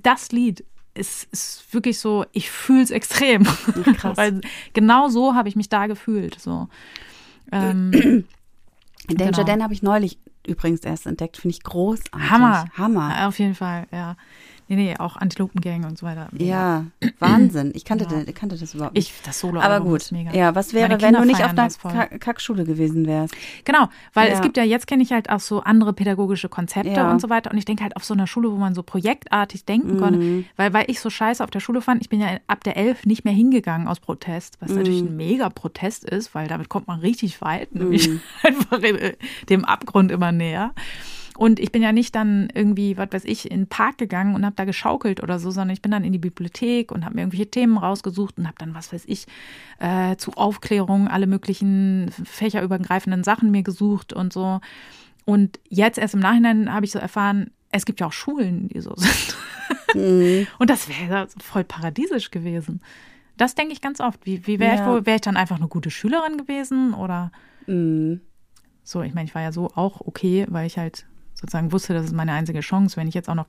Das Lied ist, ist wirklich so, ich fühle es extrem. Krass. Weil genau so habe ich mich da gefühlt. So. Ähm, Danger genau. Dan habe ich neulich übrigens erst entdeckt, finde ich großartig. Hammer. Hammer. Auf jeden Fall, ja. Nee, nee, auch Antilopengang und so weiter. Ja, Wahnsinn. Ich kannte, Ja. das, kannte das überhaupt nicht. Ich, das Solo Aber gut, mega. ja, was wäre, wenn du nicht auf einer Kackschule gewesen wärst? Genau, weil Ja. es gibt ja, jetzt kenne ich halt auch so andere pädagogische Konzepte Ja. und so weiter. Und ich denke halt auf so einer Schule, wo man so projektartig denken Mhm. konnte. Weil, weil ich so scheiße auf der Schule fand, ich bin ja ab der 11 nicht mehr hingegangen aus Protest, was natürlich Mhm. ein mega Protest ist, weil damit kommt man richtig weit, nämlich einfach in, dem Abgrund immer näher. Und ich bin ja nicht dann irgendwie, was weiß ich, in den Park gegangen und habe da geschaukelt oder so, sondern ich bin dann in die Bibliothek und habe mir irgendwelche Themen rausgesucht und habe dann, was weiß ich, äh, zu Aufklärung alle möglichen fächerübergreifenden Sachen mir gesucht und so. Und jetzt erst im Nachhinein habe ich so erfahren, es gibt ja auch Schulen, die so sind. Mhm. Und das wäre voll paradiesisch gewesen. Das denke ich ganz oft. Wie, wie wäre Ja. ich wohl? Wäre ich dann einfach eine gute Schülerin gewesen? Oder Mhm. so, ich meine, ich war ja so auch okay, weil ich halt sozusagen wusste, das ist meine einzige Chance. Wenn ich jetzt auch noch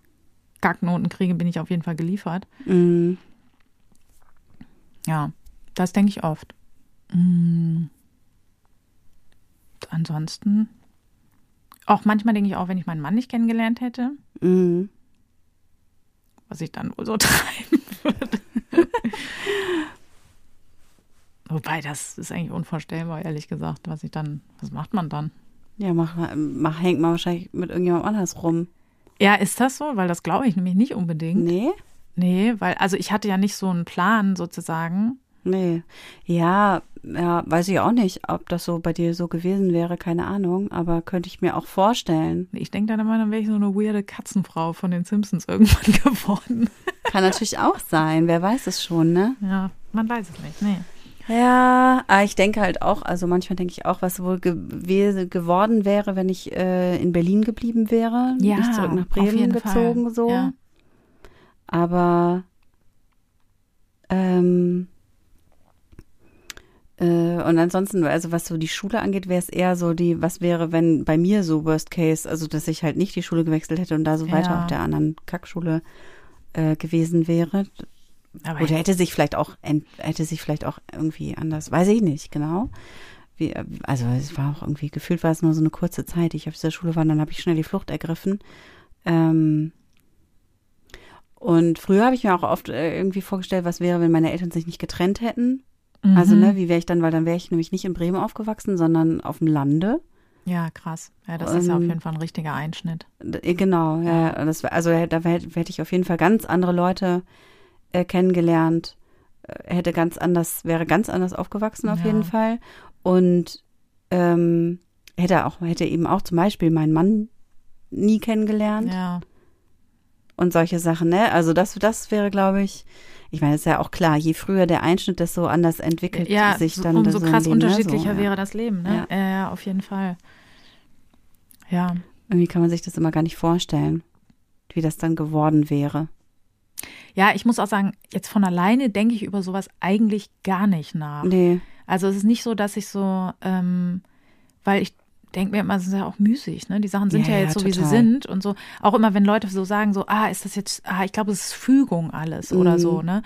Kacknoten kriege, bin ich auf jeden Fall geliefert. Mhm. Ja, das denke ich oft. Mm. Ansonsten, auch manchmal denke ich auch, wenn ich meinen Mann nicht kennengelernt hätte, Mhm. was ich dann wohl so treiben würde. Wobei, das ist eigentlich unvorstellbar, ehrlich gesagt, was ich dann, was macht man dann? Ja, mach, mach, hängt man wahrscheinlich mit irgendjemandem anders rum. Ja, ist das so? Weil das glaube ich nämlich nicht unbedingt. Nee? Nee, weil, also ich hatte ja nicht so einen Plan sozusagen. Nee. Ja, ja, weiß ich auch nicht, ob das so bei dir so gewesen wäre, keine Ahnung, aber könnte ich mir auch vorstellen. Ich denke dann immer, dann wäre ich so eine weirde Katzenfrau von den Simpsons irgendwann geworden. Kann natürlich auch sein, wer weiß es schon, ne? Ja, man weiß es nicht. Nee. Ja, aber ich denke halt auch, also manchmal denke ich auch, was wohl gew geworden wäre, wenn ich äh, in Berlin geblieben wäre, Ja, nicht zurück nach Bremen gezogen, Fall. so. Ja. Aber ähm, äh, und ansonsten, also was so die Schule angeht, wäre es eher so die, was wäre, wenn bei mir so Worst Case, also dass ich halt nicht die Schule gewechselt hätte und da so weiter Ja. auf der anderen Kackschule äh, gewesen wäre. Aber Oder hätte sich vielleicht auch hätte sich vielleicht auch irgendwie anders, weiß ich nicht genau. Wie, äh, also es war auch irgendwie gefühlt war es nur so eine kurze Zeit. Ich auf dieser Schule war, dann habe ich schnell die Flucht ergriffen. Ähm, und früher habe ich mir auch oft äh, irgendwie vorgestellt, was wäre, wenn meine Eltern sich nicht getrennt hätten. Mhm. Also ne, wie wäre ich dann, weil dann wäre ich nämlich nicht in Bremen aufgewachsen, sondern auf dem Lande. Ja, krass. Ja, das ist ja auf Ähm, jeden Fall ein richtiger Einschnitt. Genau, ja. Das, also da hätte hätte ich auf jeden Fall ganz andere Leute äh, kennengelernt, äh, hätte ganz anders, wäre ganz anders aufgewachsen auf Ja. jeden Fall. Und ähm, hätte auch, hätte eben auch zum Beispiel meinen Mann nie kennengelernt Ja. und solche Sachen, ne? Also das, das wäre, glaube ich, ich meine, ist ja auch klar, je früher der Einschnitt, desto anders entwickelt Ja, sich so- dann umso so ein krass Leben, ne? unterschiedlicher so, ja. wäre das Leben, ne? Ja. ja, auf jeden Fall. Ja. Irgendwie kann man sich das immer gar nicht vorstellen, wie das dann geworden wäre. Ja, ich muss auch sagen, jetzt von alleine denke ich über sowas eigentlich gar nicht nach. Nee. Also es ist nicht so, dass ich so, ähm, weil ich denke mir immer, es ist ja auch müßig, ne? Die Sachen sind Ja, ja, ja, jetzt so, wie sie total. sind und so. Auch immer, wenn Leute so sagen, so, ah, ist das jetzt, ah, ich glaube, es ist Fügung alles oder Mhm. so, ne?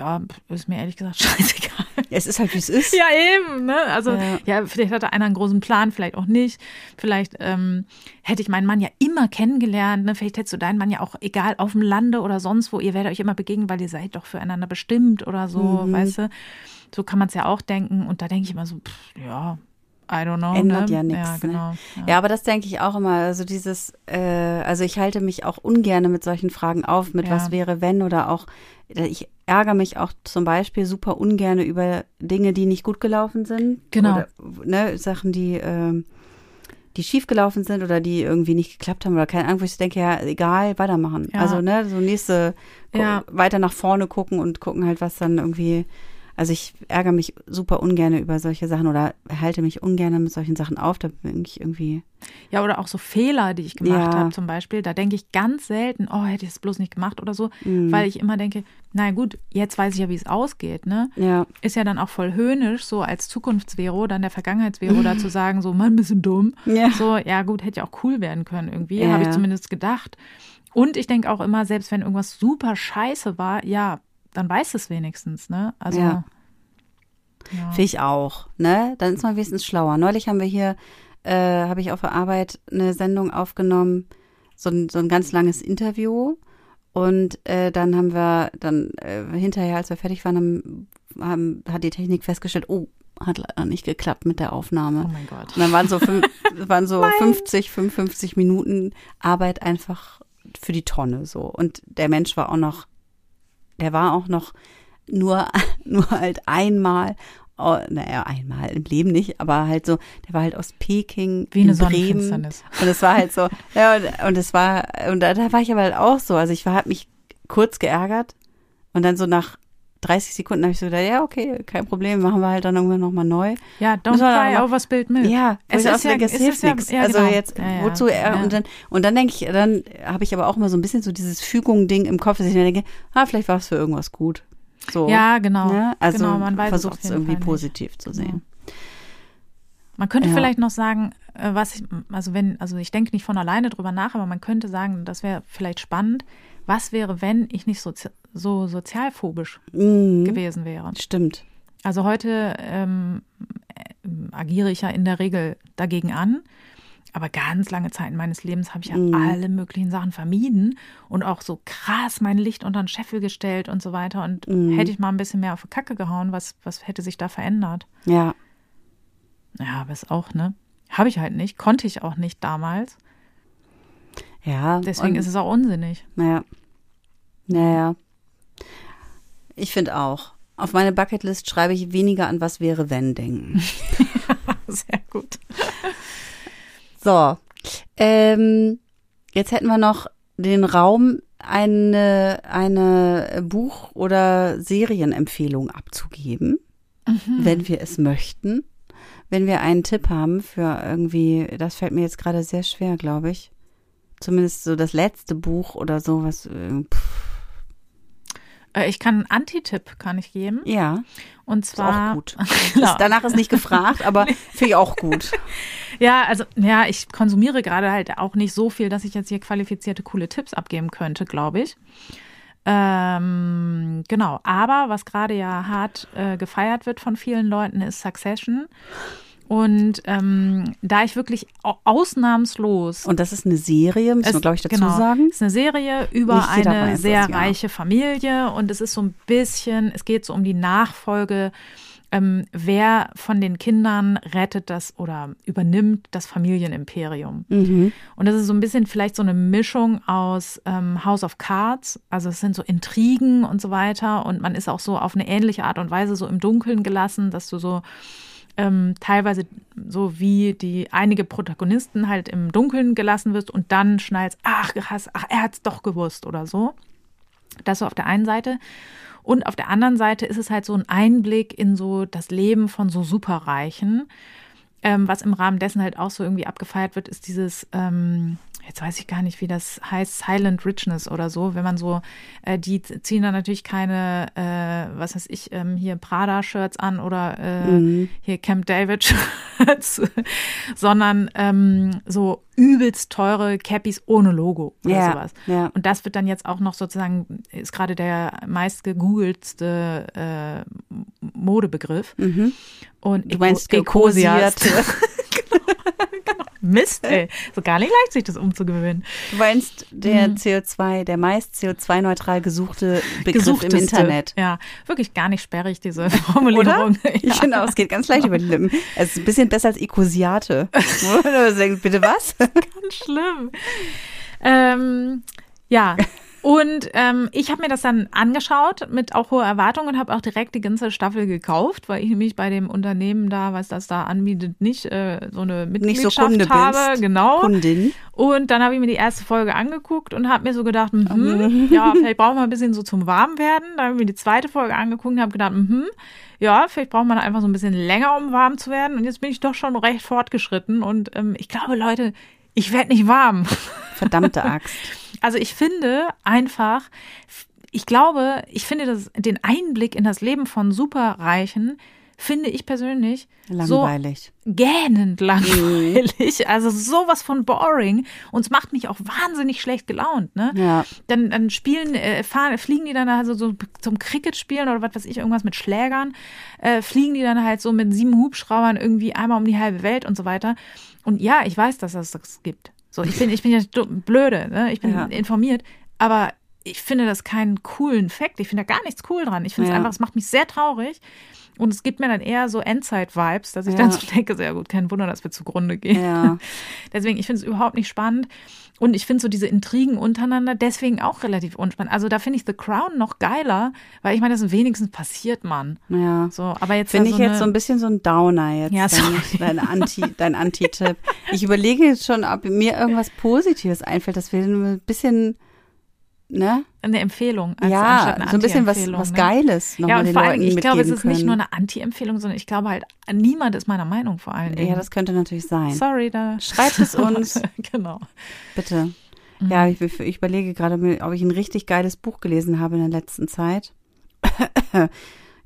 Ja, ist mir ehrlich gesagt scheißegal. Es ist halt, wie es ist. Ja, eben, ne? Also, Ja. ja. vielleicht hatte einer einen großen Plan, vielleicht auch nicht. Vielleicht ähm, hätte ich meinen Mann ja immer kennengelernt, ne? Vielleicht hättest du deinen Mann ja auch, egal, auf dem Lande oder sonst wo, ihr werdet euch immer begegnen, weil ihr seid doch füreinander bestimmt oder so, Mhm. weißt du? So kann man es ja auch denken. Und da denke ich immer so, pff, ja, I don't know. Ändert ne? ja nichts. Ja, genau. Ne? Ja. aber das denke ich auch immer. Also dieses, äh, also ich halte mich auch ungern mit solchen Fragen auf, mit Ja. was wäre, wenn oder auch, ich ärgere mich auch zum Beispiel super ungern über Dinge, die nicht gut gelaufen sind. Genau. Oder, ne, Sachen, die, ähm, die schief gelaufen sind oder die irgendwie nicht geklappt haben oder keine Ahnung, wo ich denke, ja, egal, weitermachen. Ja. Also, ne, so nächste, Ja. weiter nach vorne gucken und gucken halt, was dann irgendwie, also ich ärgere mich super ungern über solche Sachen oder halte mich ungern mit solchen Sachen auf, da bin ich irgendwie, Ja, oder auch so Fehler, die ich gemacht Ja. habe zum Beispiel. Da denke ich ganz selten, oh, hätte ich es bloß nicht gemacht oder so, Mhm. weil ich immer denke, na gut, jetzt weiß ich ja, wie es ausgeht, ne? ja, Ist ja dann auch voll höhnisch, so als Zukunftsvero, dann der Vergangenheitsvero, da zu sagen, so, Mann, bist du dumm. Ja. So, ja gut, hätte ja auch cool werden können irgendwie, Ja, habe ich zumindest gedacht. Und ich denke auch immer, selbst wenn irgendwas super scheiße war, ja, dann weiß es wenigstens, ne? Also, Ja. ja. Finde ich auch, ne? Dann ist man wenigstens schlauer. Neulich haben wir hier, äh, habe ich auf der Arbeit eine Sendung aufgenommen, so ein, so ein ganz langes Interview. Und äh, dann haben wir dann äh, hinterher, als wir fertig waren, haben, haben, hat die Technik festgestellt, oh, hat leider nicht geklappt mit der Aufnahme. Oh mein Gott. Und dann waren so, fünf, waren so 50, 55 Minuten Arbeit einfach für die Tonne so. Und der Mensch war auch noch, der war auch noch nur, nur halt einmal, oh, naja, einmal im Leben nicht, aber halt so, der war halt aus Peking Wie eine in Bremen. Und es war halt so, ja, und, und es war, und da, da war ich aber halt auch so. Also ich war, hab mich kurz geärgert und dann so nach 30 Sekunden habe ich so gedacht, ja, okay, kein Problem, machen wir halt dann irgendwann nochmal neu. Ja, don't cry over spilled milk. Ja, Es ist ja- es hilft ja- nichts. ja, also genau. jetzt, Ja, wozu er, Ja. und dann, und dann denke ich, dann habe ich aber auch immer so ein bisschen so dieses Fügung-Ding im Kopf, dass ich mir denke, ah, vielleicht war es für irgendwas gut. So. Ja, genau. Ne? Also genau, man versucht es irgendwie Fall nicht. positiv zu sehen. Man könnte vielleicht noch sagen, äh, was ich, also wenn, also ich denke nicht von alleine drüber nach, aber man könnte sagen, das wäre vielleicht spannend. Was wäre, wenn ich nicht so, so sozialphobisch Mhm. gewesen wäre? Stimmt. Also heute ähm, äh, agiere ich ja in der Regel dagegen an. Aber ganz lange Zeiten meines Lebens habe ich ja Mhm. alle möglichen Sachen vermieden und auch so krass mein Licht unter den Scheffel gestellt und so weiter. Und Mhm. hätte ich mal ein bisschen mehr auf die Kacke gehauen, was, was hätte sich da verändert? Ja. Ja, aber ist auch, ne? Habe ich halt nicht, konnte ich auch nicht damals. Ja. Deswegen ist es auch unsinnig. Naja. Naja. Ich finde auch. Auf meine Bucketlist schreibe ich weniger an was wäre, wenn denken. Sehr gut. So, ähm, jetzt hätten wir noch den Raum, eine, eine Buch- oder Serienempfehlung abzugeben, wenn wir es möchten. Wenn wir einen Tipp haben für irgendwie, das fällt mir jetzt gerade sehr schwer, glaube ich. Zumindest so das letzte Buch oder so, was, äh, pff, Ich kann einen Antitipp kann ich geben. ja, Und ist zwar auch gut. Genau. Danach ist nicht gefragt, aber finde ich auch gut. Ja, also ja, ich konsumiere gerade halt auch nicht so viel, dass ich jetzt hier qualifizierte, coole Tipps abgeben könnte, glaube ich. Ähm, genau, aber was gerade ja hart äh, gefeiert wird von vielen Leuten, ist Succession. Und ähm, da ich wirklich au- ausnahmslos Und das ist eine Serie, müssen wir, glaube ich, dazu genau, sagen. Es ist eine Serie über eine weiß das, sehr ja. reiche Familie und es ist so ein bisschen, es geht so um die Nachfolge. Ähm, wer von den Kindern rettet das oder übernimmt das Familienimperium? Mhm. Und das ist so ein bisschen vielleicht so eine Mischung aus ähm, House of Cards, also es sind so Intrigen und so weiter und man ist auch so auf eine ähnliche Art und Weise so im Dunkeln gelassen, dass du so ähm, teilweise so wie die einige Protagonisten halt im Dunkeln gelassen wirst und dann schnallst, ach krass, ach er hat's doch gewusst oder so. Das so auf der einen Seite. Und auf der anderen Seite ist es halt so ein Einblick in so das Leben von so Superreichen. Ähm, was im Rahmen dessen halt auch so irgendwie abgefeiert wird, ist dieses, ähm, jetzt weiß ich gar nicht, wie das heißt, Silent Richness oder so, wenn man so, äh, die ziehen dann natürlich keine, äh, was weiß ich, ähm, hier Prada-Shirts an oder äh, hier Camp David-Shirts, sondern ähm, so übelst teure Cappies ohne Logo oder Ja, sowas. ja. Und das wird dann jetzt auch noch sozusagen, ist gerade der meist gegoogeltste äh, Modebegriff. Und Mhm. Du meinst gekosiert. Mist, ey. So gar nicht leicht, sich das umzugewöhnen. Du meinst der mhm. CO2, der meist CO2-neutral gesuchte Begriff Gesuchteste. im Internet. Ja, wirklich gar nicht sperrig, diese Formulierung. ja. Genau, es geht ganz leicht über die Lippen. Es ist ein bisschen besser als Ecosiate. Bitte was? ganz schlimm. Ähm, ja, und ähm, ich habe mir das dann angeschaut mit auch hoher Erwartung und habe auch direkt die ganze Staffel gekauft, weil ich nämlich bei dem Unternehmen da, was das da anbietet, nicht äh, so eine Mitgliedschaft so Kunde habe. Bist. Genau. Kundin. Und dann habe ich mir die erste Folge angeguckt und habe mir so gedacht, mhm, ja, vielleicht brauchen wir ein bisschen so zum Warmwerden. Dann habe ich mir die zweite Folge angeguckt und habe gedacht, mhm, ja, vielleicht braucht man einfach so ein bisschen länger, um warm zu werden. Und jetzt bin ich doch schon recht fortgeschritten. Und ähm, ich glaube, Leute, ich werde nicht warm. Verdammte Axt. Also ich finde einfach, ich glaube, ich finde das, den Einblick in das Leben von Superreichen finde ich persönlich langweilig. so gähnend langweilig, also sowas von boring und es macht mich auch wahnsinnig schlecht gelaunt, ne? Ja. Dann, dann spielen, äh, fahren, fliegen die dann also so zum Cricket spielen oder was weiß ich, irgendwas mit Schlägern, äh, fliegen die dann halt so mit sieben Hubschraubern irgendwie einmal um die halbe Welt und so weiter. Und ja, ich weiß, dass es das gibt. So, ich bin, ich bin ja blöde, ne? ich bin ja. informiert, aber ich finde das keinen coolen Fakt. Ich finde da gar nichts cool dran. Ich finde es ja. einfach, es macht mich sehr traurig. Und es gibt mir dann eher so Endzeit-Vibes, dass ich ja. dann so denke, sehr gut, kein Wunder, dass wir zugrunde gehen. Ja. Deswegen, ich finde es überhaupt nicht spannend. Und ich finde so diese Intrigen untereinander deswegen auch relativ unspannend. Also da finde ich The Crown noch geiler, weil ich meine, das wenigstens passiert man. Ja. So, aber jetzt finde so ich jetzt so ein bisschen so ein Downer jetzt. Ja, sorry. dein Anti, dein Anti-Tipp. ich überlege jetzt schon, ob mir irgendwas Positives einfällt, dass wir ein bisschen ne? Eine Empfehlung. Als ja, so ein bisschen was, was ne? Geiles noch ja, und vor allem, ich glaube, es ist können. nicht nur eine Anti-Empfehlung, sondern ich glaube halt, niemand ist meiner Meinung vor allen Dingen. Ja, das könnte natürlich sein. Sorry, da. Schreibt es uns. genau. Bitte. Mhm. Ja, ich, ich überlege gerade, ob ich ein richtig geiles Buch gelesen habe in der letzten Zeit.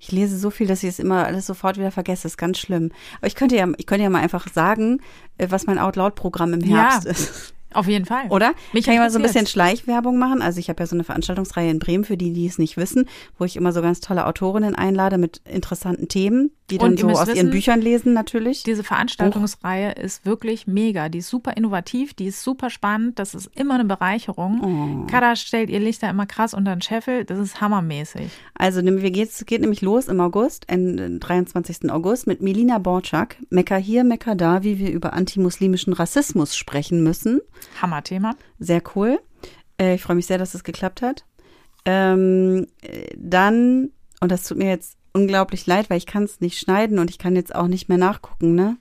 Ich lese so viel, dass ich es immer alles sofort wieder vergesse. Das ist ganz schlimm. Aber ich könnte ja, ich könnte ja mal einfach sagen, äh, was mein Out-Loud-Programm im Herbst ja. ist. Auf jeden Fall. Oder? Mich kann ich mal so ein bisschen Schleichwerbung machen. Also ich habe ja so eine Veranstaltungsreihe in Bremen, für die, die es nicht wissen, wo ich immer so ganz tolle Autorinnen einlade mit interessanten Themen, die dann so aus wissen, ihren Büchern lesen natürlich. Diese Veranstaltungsreihe Buch. ist wirklich mega. Die ist super innovativ, die ist super spannend. Das ist immer eine Bereicherung. Oh. Kada stellt ihr Lichter immer krass unter den Scheffel. Das ist hammermäßig. Also wir geht, geht nämlich los im August, am 23. August mit Melina Borczak. Mekka hier, Mekka da, wie wir über antimuslimischen Rassismus sprechen müssen. Hammerthema. Sehr cool. Äh, ich freue mich sehr, dass es geklappt hat. Ähm, dann, und das tut mir jetzt unglaublich leid, weil ich kann es nicht schneiden und ich kann jetzt auch nicht mehr nachgucken, ne?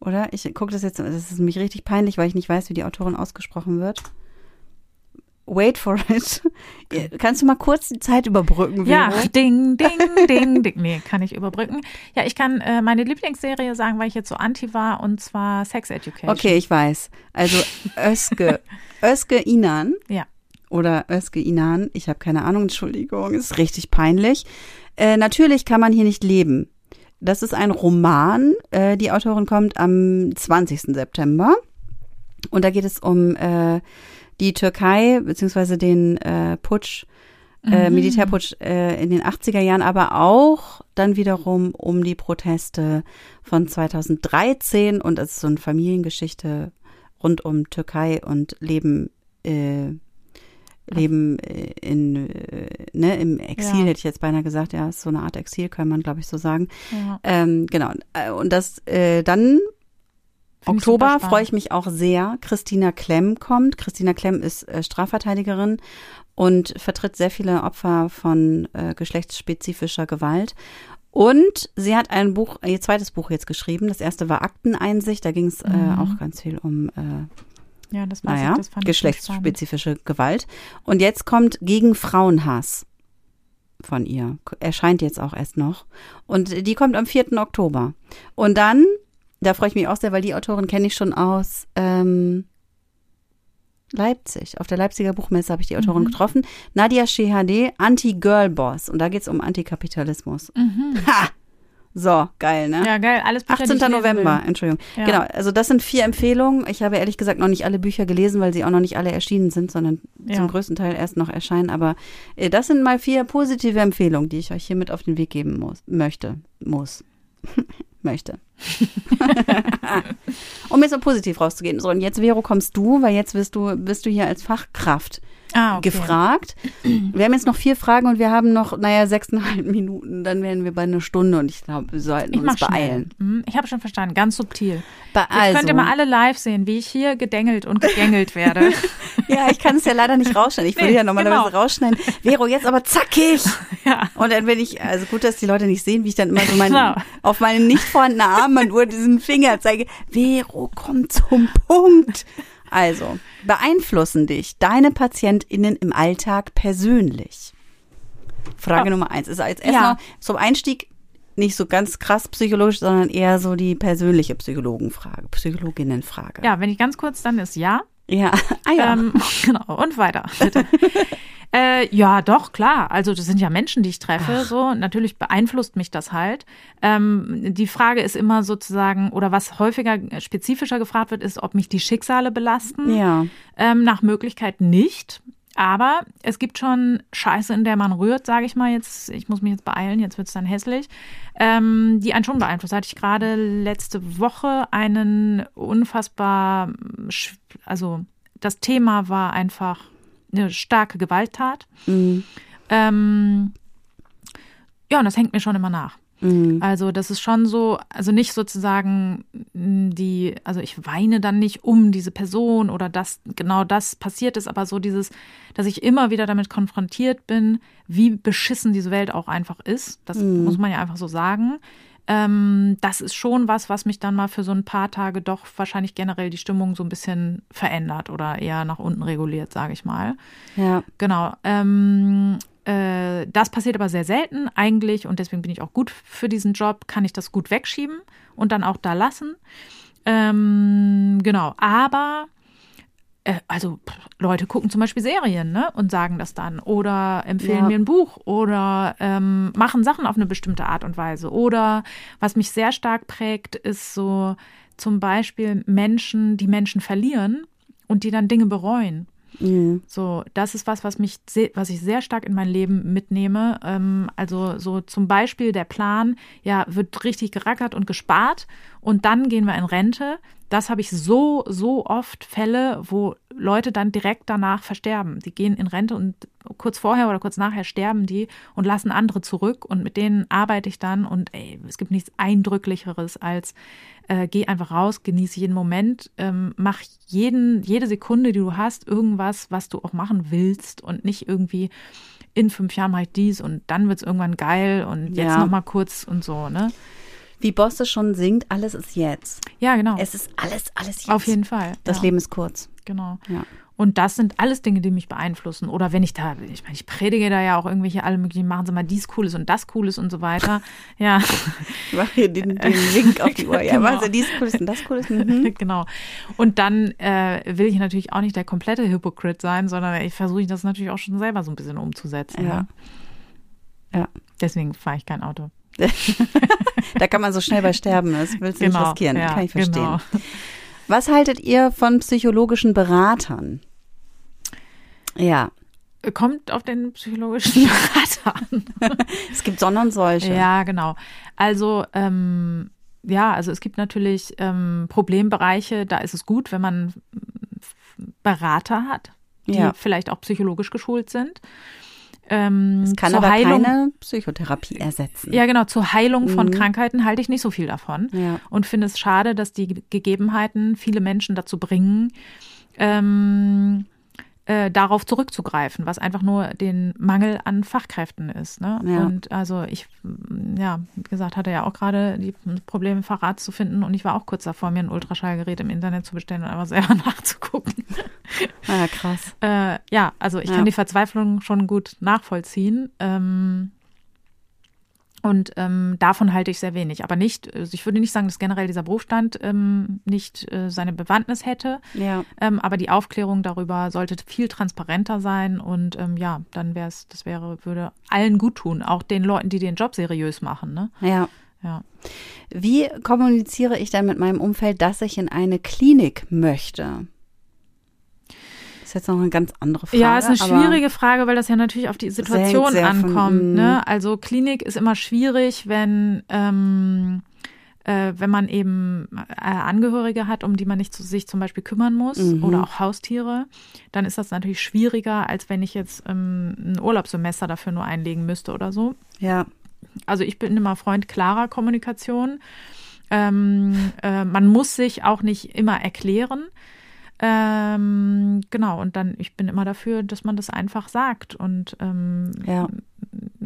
Oder? Ich gucke das jetzt, das ist nämlich richtig peinlich, weil ich nicht weiß, wie die Autorin ausgesprochen wird. Wait for it. Kannst du mal kurz die Zeit überbrücken? Vero? Ja, ding, ding, ding, ding. Nee, kann ich überbrücken. Ja, ich kann äh, meine Lieblingsserie sagen, weil ich jetzt so anti war, und zwar Sex Education. Okay, ich weiß. Also Özge, Özge Inan. Ja. Oder Özge Inan. Ich habe keine Ahnung, Entschuldigung, ist richtig peinlich. Äh, natürlich kann man hier nicht leben. Das ist ein Roman. Äh, die Autorin kommt am 20. September. Und da geht es um äh, die Türkei beziehungsweise den äh, Putsch, äh, mhm. Militärputsch äh, in den 80er Jahren, aber auch dann wiederum um die Proteste von 2013 und es ist so eine Familiengeschichte rund um Türkei und Leben äh, Leben äh, in, äh, ne, im Exil, ja. hätte ich jetzt beinahe gesagt, ja, ist so eine Art Exil, kann man, glaube ich, so sagen. Ja. Ähm, genau. Und das äh, dann Oktober freue ich mich auch sehr. Christina Klemm kommt. Christina Klemm ist äh, Strafverteidigerin und vertritt sehr viele Opfer von äh, geschlechtsspezifischer Gewalt. Und sie hat ein Buch, ihr zweites Buch jetzt geschrieben. Das erste war Akteneinsicht. Da ging es äh, mhm. auch ganz viel um äh, ja, das naja, ich, das geschlechtsspezifische Gewalt. Und jetzt kommt gegen Frauenhass von ihr. Erscheint jetzt auch erst noch. Und die kommt am 4. Oktober. Und dann da freue ich mich auch sehr, weil die Autorin kenne ich schon aus ähm, Leipzig. Auf der Leipziger Buchmesse habe ich die Autorin mhm. getroffen. Nadia Shehadeh, Anti-Girl-Boss. Und da geht es um Antikapitalismus. Mhm. Ha! So, geil, ne? Ja, geil. Alles Bücher, 18. November, Entschuldigung. Ja. Genau, also das sind vier Empfehlungen. Ich habe ehrlich gesagt noch nicht alle Bücher gelesen, weil sie auch noch nicht alle erschienen sind, sondern ja. zum größten Teil erst noch erscheinen. Aber äh, das sind mal vier positive Empfehlungen, die ich euch hier mit auf den Weg geben muss, möchte, muss. möchte. um jetzt so positiv rauszugehen. So, und jetzt, Vero, kommst du, weil jetzt bist du, bist du hier als Fachkraft Ah, okay. gefragt. Wir haben jetzt noch vier Fragen und wir haben noch, naja, sechseinhalb Minuten. Dann wären wir bei einer Stunde und ich glaube, wir sollten Ich uns beeilen. schnell. Mhm, Ich habe schon verstanden, ganz subtil. Be Jetzt also, könnt ihr mal alle live sehen, wie ich hier gedengelt und gegängelt werde. ja, ich kann es ja leider nicht rausschneiden. Ich würde Nee, ja normalerweise genau. rausschneiden. Vero, jetzt aber zackig. ja. Und dann bin ich, also gut, dass die Leute nicht sehen, wie ich dann immer so mein, Genau. auf meinen nicht vorhandenen Armband nur diesen Finger zeige. Vero, komm zum Punkt. Also, beeinflussen dich deine PatientInnen im Alltag persönlich? Frage Oh. Nummer eins. Ist als Ja. erstmal zum Einstieg nicht so ganz krass psychologisch, sondern eher so die persönliche Psychologenfrage, Psychologinnenfrage. ja, wenn ich ganz kurz, dann ist ja. Ja. Ah ja. Ähm, genau, und weiter, bitte. äh, ja, doch, klar. Also das sind ja Menschen, die ich treffe. So, natürlich beeinflusst mich das halt. Ähm, die Frage ist immer sozusagen, oder was häufiger äh, spezifischer gefragt wird, ist, ob mich die Schicksale belasten. ja. Ähm, nach Möglichkeit nicht. Aber es gibt schon Scheiße, in der man rührt, sage ich mal jetzt. Ich muss mich jetzt beeilen, jetzt wird es dann hässlich. Ähm, die einen schon beeinflusst. Hatte ich gerade letzte Woche einen unfassbar, also das Thema war einfach eine starke Gewalttat. Mhm. Ähm, ja, und das hängt mir schon immer nach. Mhm. Also das ist schon so, also nicht sozusagen mh, die, also ich weine dann nicht um diese Person oder dass genau das passiert ist, aber so dieses, dass ich immer wieder damit konfrontiert bin, wie beschissen diese Welt auch einfach ist. Das muss man ja einfach so sagen. Ähm, das ist schon was, was mich dann mal für so ein paar Tage doch wahrscheinlich generell die Stimmung so ein bisschen verändert oder eher nach unten reguliert, sage ich mal. Ja. Genau. Ähm, äh, das passiert aber sehr selten eigentlich und deswegen bin ich auch gut für diesen Job, kann ich das gut wegschieben und dann auch da lassen. Ähm, genau. Aber äh, also Leute gucken zum Beispiel Serien ne, und sagen das dann oder empfehlen Ja. mir ein Buch oder ähm, machen Sachen auf eine bestimmte Art und Weise. Oder was mich sehr stark prägt, ist so zum Beispiel Menschen, die Menschen verlieren und die dann Dinge bereuen. Mhm. So, das ist was, was mich, was ich sehr stark in mein Leben mitnehme. Ähm, also so zum Beispiel der Plan, ja, wird richtig gerackert und gespart und dann gehen wir in Rente. Das habe ich so, so oft Fälle, wo Leute dann direkt danach versterben. Die gehen in Rente und kurz vorher oder kurz nachher sterben die und lassen andere zurück und mit denen arbeite ich dann und ey, es gibt nichts Eindrücklicheres als äh, geh einfach raus, genieße jeden Moment, ähm, mach jeden, jede Sekunde, die du hast, irgendwas, was du auch machen willst und nicht irgendwie in fünf Jahren mache ich dies und dann wird es irgendwann geil und jetzt Ja. noch mal kurz und so, ne? Wie Bosse schon singt, alles ist jetzt. Ja, genau. Es ist alles, alles jetzt. Auf jeden Fall. Das ja, Leben ist kurz. Genau. Ja. Und das sind alles Dinge, die mich beeinflussen. Oder wenn ich da, ich meine, ich predige da ja auch irgendwelche alle möglichen, machen Sie mal dies Cooles und das Cooles und so weiter. Ja, Ich mache hier den, den Wink auf die Uhr. Ja, Genau. machen Sie dies Cooles und das Cooles. Mhm. genau. Und dann äh, will ich natürlich auch nicht der komplette Hypocrite sein, sondern ich versuche das natürlich auch schon selber so ein bisschen umzusetzen. Ja. Ne? Ja. Deswegen fahre ich kein Auto. Da kann man so schnell bei sterben. Das willst du nicht riskieren. ja, kann ich verstehen. Genau. Was haltet ihr von psychologischen Beratern? Ja, Kommt auf den psychologischen Berater an. es gibt Sonne und solche. Ja, genau. Also, ähm, ja, also es gibt natürlich ähm, Problembereiche, da ist es gut, wenn man Berater hat, die Ja. vielleicht auch psychologisch geschult sind. Ähm, Es kann aber Heilung, keine Psychotherapie ersetzen. Ja, genau. Zur Heilung von Mhm. Krankheiten halte ich nicht so viel davon. Ja. Und finde es schade, dass die Gegebenheiten viele Menschen dazu bringen, ähm, äh, darauf zurückzugreifen, was einfach nur den Mangel an Fachkräften ist. Ne? Ja. Und also ich, mm, ja, wie gesagt, hatte ja auch gerade die Probleme, Facharzt zu finden und ich war auch kurz davor, mir ein Ultraschallgerät im Internet zu bestellen und einfach selber nachzugucken. Ah, krass. Äh, ja, also ich Ja. kann die Verzweiflung schon gut nachvollziehen. Ähm, und ähm, davon halte ich sehr wenig. Aber nicht, also ich würde nicht sagen, dass generell dieser Berufsstand ähm, nicht äh, seine Bewandtnis hätte. Ja. Ähm, aber die Aufklärung darüber sollte viel transparenter sein und ähm, ja, dann wäre es, das wäre, würde allen gut tun, auch den Leuten, die den Job seriös machen. Ne? Ja. Ja. Wie kommuniziere ich dann mit meinem Umfeld, dass ich in eine Klinik möchte? Ist jetzt noch eine ganz andere Frage. Ja, ist eine schwierige Frage, weil das ja natürlich auf die Situation sehr von- ankommt. mm. ne? Also Klinik ist immer schwierig, wenn ähm, äh, wenn man eben äh, Angehörige hat, um die man nicht zu, sich zum Beispiel kümmern muss Mhm. oder auch Haustiere, dann ist das natürlich schwieriger, als wenn ich jetzt ähm, ein Urlaubssemester dafür nur einlegen müsste oder so. Ja. Also ich bin immer Freund klarer Kommunikation. Ähm, äh, man muss sich auch nicht immer erklären. Ähm, genau, und dann, ich bin immer dafür, dass man das einfach sagt. Und ähm, Ja.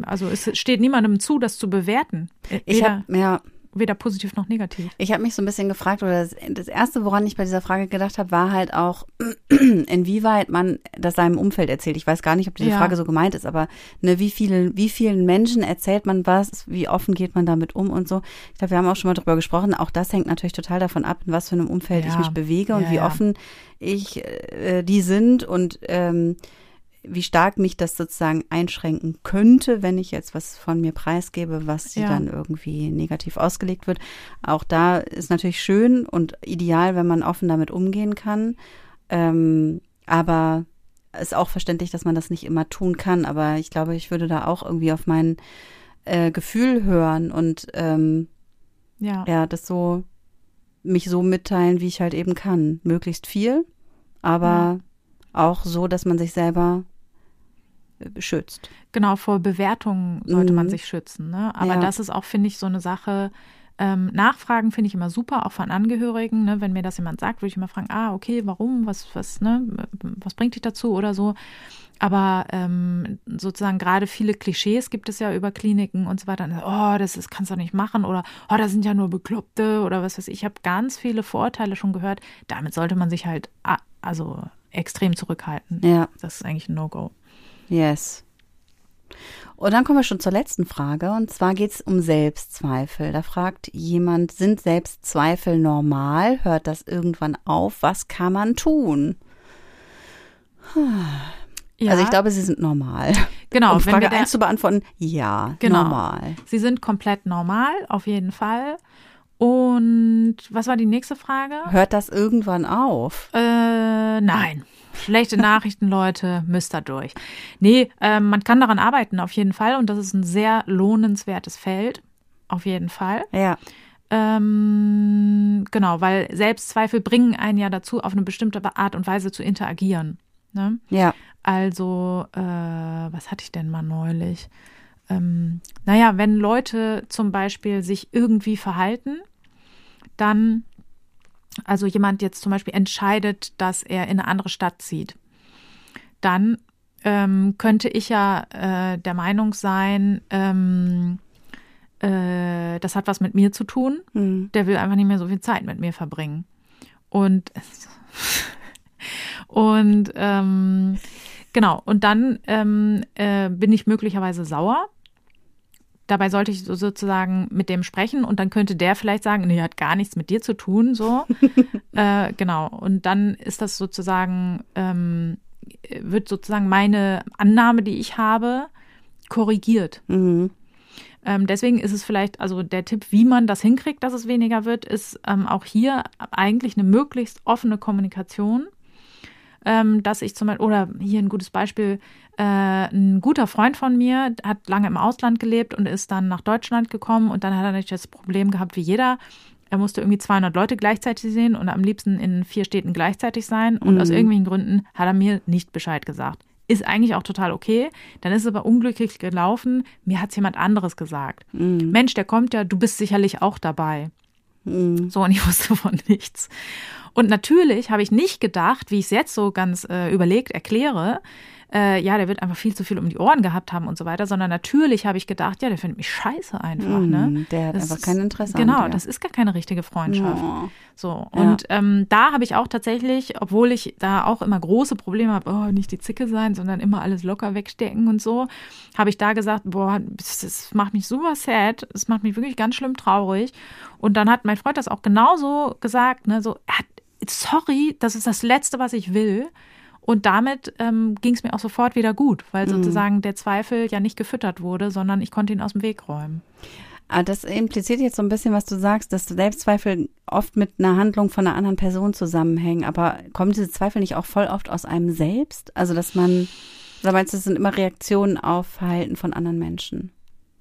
also es steht niemandem zu, das zu bewerten. Ich habe ja, weder positiv noch negativ. ich habe mich so ein bisschen gefragt oder das, das erste, woran ich bei dieser Frage gedacht habe, war halt auch, inwieweit man das seinem Umfeld erzählt. Ich weiß gar nicht, ob diese Ja. Frage so gemeint ist, aber ne, wie vielen, wie vielen Menschen erzählt man was, wie offen geht man damit um und so. Ich glaube, wir haben auch schon mal drüber gesprochen. Auch das hängt natürlich total davon ab, in was für einem Umfeld ich Ja. mich bewege und Ja, wie offen ich äh, die sind und ähm, wie stark mich das sozusagen einschränken könnte, wenn ich jetzt was von mir preisgebe, was Ja. dann irgendwie negativ ausgelegt wird. Auch da ist natürlich schön und ideal, wenn man offen damit umgehen kann. Ähm, aber ist auch verständlich, dass man das nicht immer tun kann. Aber ich glaube, ich würde da auch irgendwie auf mein äh, Gefühl hören und ähm, Ja. ja, das so mich so mitteilen, wie ich halt eben kann. Möglichst viel, aber auch so, dass man sich selber beschützt. Genau, vor Bewertungen sollte man Mhm. sich schützen. Ne? Aber Ja. das ist auch, finde ich, so eine Sache. Ähm, Nachfragen finde ich immer super, auch von Angehörigen. Ne? Wenn mir das jemand sagt, würde ich immer fragen, ah, okay, warum, was, was, ne, was bringt dich dazu oder so. Aber ähm, sozusagen gerade viele Klischees gibt es ja über Kliniken und so weiter. Oh, das ist, kannst du nicht machen oder oh, da sind ja nur Bekloppte oder was weiß ich. Ich habe ganz viele Vorurteile schon gehört. Damit sollte man sich halt also extrem zurückhalten. Ja, Das ist eigentlich ein No-Go. Yes. Und dann kommen wir schon zur letzten Frage. Und zwar geht es um Selbstzweifel. Da fragt jemand, sind Selbstzweifel normal? Hört das irgendwann auf? Was kann man tun? Ja, Also ich glaube, sie sind normal. genau, um Frage wir da- 1 zu beantworten, ja, Genau. normal. Sie sind komplett normal, auf jeden Fall. Und was war die nächste Frage? Hört das irgendwann auf? Äh, nein. Schlechte Nachrichten, Leute, müsst da durch. Nee, ähm, man kann daran arbeiten, auf jeden Fall. Und das ist ein sehr lohnenswertes Feld. Auf jeden Fall. Ja, Ähm, genau, weil Selbstzweifel bringen einen ja dazu, auf eine bestimmte Art und Weise zu interagieren. Ne? ja, Also, äh, was hatte ich denn mal neulich? Ähm, naja, wenn Leute zum Beispiel sich irgendwie verhalten, dann, also jemand jetzt zum Beispiel entscheidet, dass er in eine andere Stadt zieht, dann ähm, könnte ich ja äh, der Meinung sein, ähm, äh, das hat was mit mir zu tun hm. der will einfach nicht mehr so viel Zeit mit mir verbringen. Und, und ähm, genau, und dann ähm, äh, bin ich möglicherweise sauer. Dabei sollte ich so sozusagen mit dem sprechen und dann könnte der vielleicht sagen, nee, hat gar nichts mit dir zu tun, so. äh, genau. Und dann ist das sozusagen, ähm, wird sozusagen meine Annahme, die ich habe, korrigiert. Mhm. Ähm, deswegen ist es vielleicht, also der Tipp, wie man das hinkriegt, dass es weniger wird, ist ähm, auch hier eigentlich eine möglichst offene Kommunikation. Ähm, dass ich zum Beispiel, oder hier ein gutes Beispiel, äh, ein guter Freund von mir hat lange im Ausland gelebt und ist dann nach Deutschland gekommen und dann hat er natürlich das Problem gehabt wie jeder. Er musste irgendwie 200 Leute gleichzeitig sehen und am liebsten in vier Städten gleichzeitig sein. Und aus irgendwelchen Gründen hat er mir nicht Bescheid gesagt. Ist eigentlich auch total okay. Dann ist es aber unglücklich gelaufen. Mir hat jemand anderes gesagt. Mensch, der kommt ja, du bist sicherlich auch dabei. So, und ich wusste von nichts. Und natürlich habe ich nicht gedacht, wie ich es jetzt so ganz äh, überlegt erkläre, äh, ja, der wird einfach viel zu viel um die Ohren gehabt haben und so weiter, sondern natürlich habe ich gedacht, ja, der findet mich scheiße einfach. Ne? Mm, der hat einfach kein Interesse an Genau, das ist gar keine richtige Freundschaft. Oh. So, Ja. und ähm, da habe ich auch tatsächlich, obwohl ich da auch immer große Probleme habe, oh, nicht die Zicke sein, sondern immer alles locker wegstecken und so, habe ich da gesagt, boah, das, das macht mich super sad, es macht mich wirklich ganz schlimm traurig. Und dann hat mein Freund das auch genauso gesagt, ne, so, er hat, sorry, das ist das Letzte, was ich will. Und damit ähm, ging es mir auch sofort wieder gut, weil Mhm. sozusagen der Zweifel ja nicht gefüttert wurde, sondern ich konnte ihn aus dem Weg räumen. Ah, das impliziert jetzt so ein bisschen, was du sagst, dass Selbstzweifel oft mit einer Handlung von einer anderen Person zusammenhängen. Aber kommen diese Zweifel nicht auch voll oft aus einem selbst? Also, dass man, oder meinst du, das sind immer Reaktionen auf Verhalten von anderen Menschen?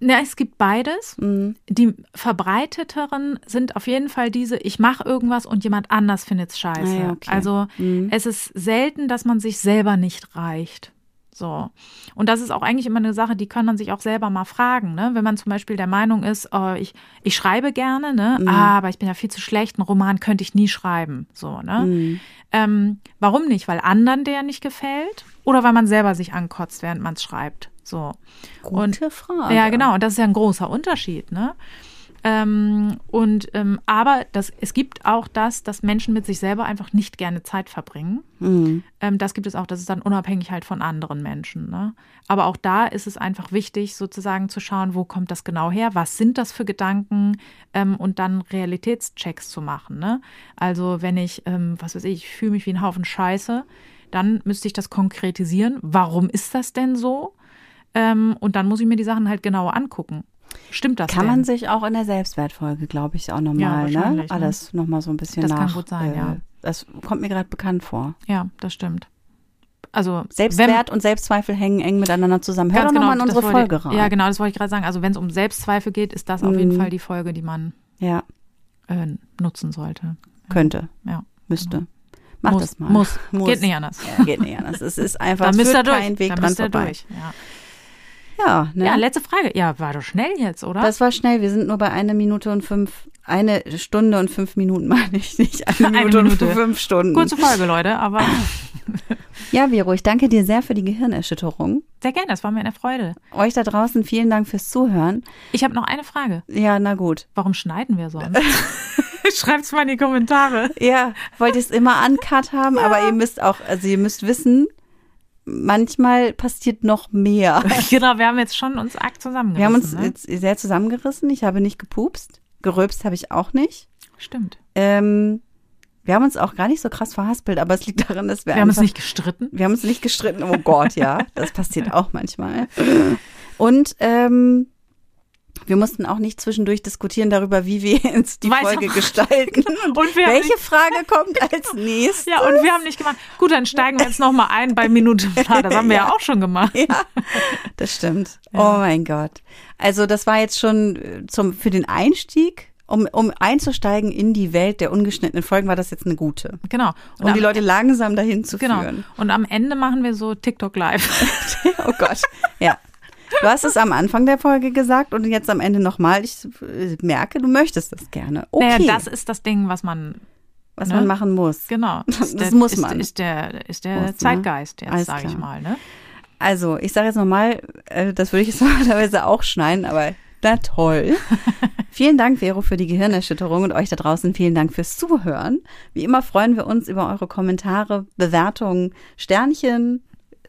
Ja, es gibt beides. Mhm. Die verbreiteteren sind auf jeden Fall diese, ich mache irgendwas und jemand anders findet es scheiße. Ah ja, okay. Also Mhm. es ist selten, dass man sich selber nicht reicht. So. Und das ist auch eigentlich immer eine Sache, die kann man sich auch selber mal fragen, ne? Wenn man zum Beispiel der Meinung ist, oh, ich, ich schreibe gerne, ne? Mhm. Ah, aber ich bin ja viel zu schlecht, einen Roman könnte ich nie schreiben. So, ne? Mhm. Ähm, warum nicht? Weil anderen der nicht gefällt oder weil man selber sich ankotzt, während man es schreibt. So. Gute Frage. Ja, genau. Und das ist ja ein großer Unterschied, ne? Ähm, und ähm, aber das, es gibt auch das, dass Menschen mit sich selber einfach nicht gerne Zeit verbringen. Mhm. Ähm, das gibt es auch, das ist dann unabhängig halt von anderen Menschen. Ne? Aber auch da ist es einfach wichtig, sozusagen zu schauen, wo kommt das genau her, was sind das für Gedanken ähm, und dann Realitätschecks zu machen. Ne? Also wenn ich, ähm, was weiß ich, ich fühle mich wie ein Haufen Scheiße, dann müsste ich das konkretisieren. Warum ist das denn so? Ähm, und dann muss ich mir die Sachen halt genauer angucken. Stimmt das Kann denn? man sich auch in der Selbstwertfolge, glaube ich, auch Ja, nochmal, ne? wahrscheinlich, ne? Alles nochmal so ein bisschen Das nach. kann gut sein, äh, ja. Das kommt mir gerade bekannt vor. ja, das stimmt. Also Selbstwert und Selbstzweifel hängen eng miteinander zusammen. Hör doch nochmal in das unsere Folge rein. Ja, genau, das wollte ich gerade sagen. Also wenn es um Selbstzweifel geht, ist das auf jeden Mhm. Fall die Folge, die man Ja, äh, nutzen sollte. könnte, Ja. müsste. Mach muss, das mal. Muss. Muss. Geht nicht anders. Ja, geht nicht anders. Es ist einfach, Da müsst führt durch. kein Weg da dran vorbei. durch. Ja. Ja, ne? ja, letzte Frage. Ja, war doch schnell jetzt, oder? das war schnell. Wir sind nur bei einer Minute und fünf, eine Stunde und fünf Minuten, meine ich nicht. Eine, Eine Minute, Minute. und fünf Stunden. Kurze Folge, Leute, aber Ja, Vero, ich danke dir sehr für die Gehirnerschütterung. sehr gerne, das war mir eine Freude. Euch da draußen vielen Dank fürs Zuhören. Ich habe noch eine Frage. Ja, na gut. Warum schneiden wir sonst? Schreibt's mal in die Kommentare. Ja, wollt ihr es immer uncut haben, aber ihr müsst auch, also ihr müsst wissen, manchmal passiert noch mehr. genau, wir haben jetzt schon uns arg zusammengerissen. Wir haben uns ne? jetzt sehr zusammengerissen. Ich habe nicht gepupst. Geröbst habe ich auch nicht. Stimmt. Ähm, wir haben uns auch gar nicht so krass verhaspelt, aber es liegt daran, dass wir, Wir haben uns einfach, nicht gestritten. wir haben uns nicht gestritten. Oh Gott, ja, das passiert auch manchmal. Und ähm, wir mussten auch nicht zwischendurch diskutieren darüber, wie wir jetzt die Weiter- Folge gestalten. Und, welche Frage kommt als nächstes? Ja, und wir haben nicht gemacht. Gut, dann steigen wir jetzt noch mal ein bei Minute. Klar, das haben wir ja, auch schon gemacht. Ja, das stimmt. Ja. Oh mein Gott. Also das war jetzt schon äh, zum für den Einstieg, um, um einzusteigen in die Welt der ungeschnittenen Folgen, war das jetzt eine gute. Genau. Und Um die Leute langsam dahin zu genau. führen. Und am Ende machen wir so TikTok live. Oh Gott. Ja. Du hast es am Anfang der Folge gesagt und jetzt am Ende nochmal. Ich merke, du möchtest das gerne. Okay, Naja, das ist das Ding, was man was ne? man machen muss. genau. Das der, muss ist, man. Ist der ist der Muss, ne? Zeitgeist jetzt, sage ich mal. Ne? Also, ich sage jetzt nochmal, äh, das würde ich jetzt normalerweise auch schneiden, aber na toll. vielen Dank, Vero, für die Gehirnerschütterung und euch da draußen vielen Dank fürs Zuhören. Wie immer freuen wir uns über eure Kommentare, Bewertungen, Sternchen,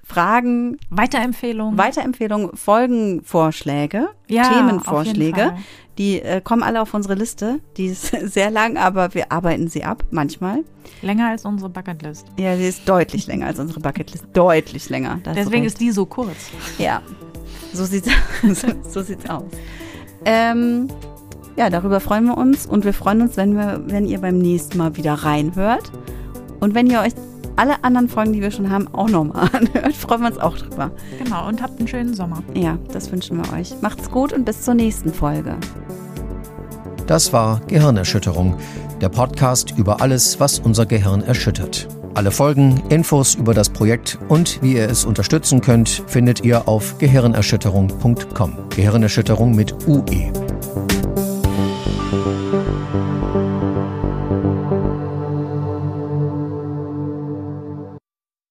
Fragen, Weiterempfehlung. Weiterempfehlungen, Folgenvorschläge, Ja, Themenvorschläge. Die äh, kommen alle auf unsere Liste. Die ist sehr lang, aber wir arbeiten sie ab, manchmal. Länger als unsere Bucketlist. Ja, die ist deutlich länger als unsere Bucketlist. Deutlich länger. Deswegen ist die so kurz. Ja, so sieht's, so, so sieht's aus. Ähm, ja, darüber freuen wir uns und wir freuen uns, wenn, wir, wenn ihr beim nächsten Mal wieder reinhört. Und wenn ihr euch alle anderen Folgen, die wir schon haben, auch nochmal anhört, freuen wir uns auch drüber. Genau. Und habt einen schönen Sommer. Ja, das wünschen wir euch. Macht's gut und bis zur nächsten Folge. Das war Gehirnerschütterung, der Podcast über alles, was unser Gehirn erschüttert. Alle Folgen, Infos über das Projekt und wie ihr es unterstützen könnt, findet ihr auf gehirnerschütterung.com. Gehirnerschütterung mit UE.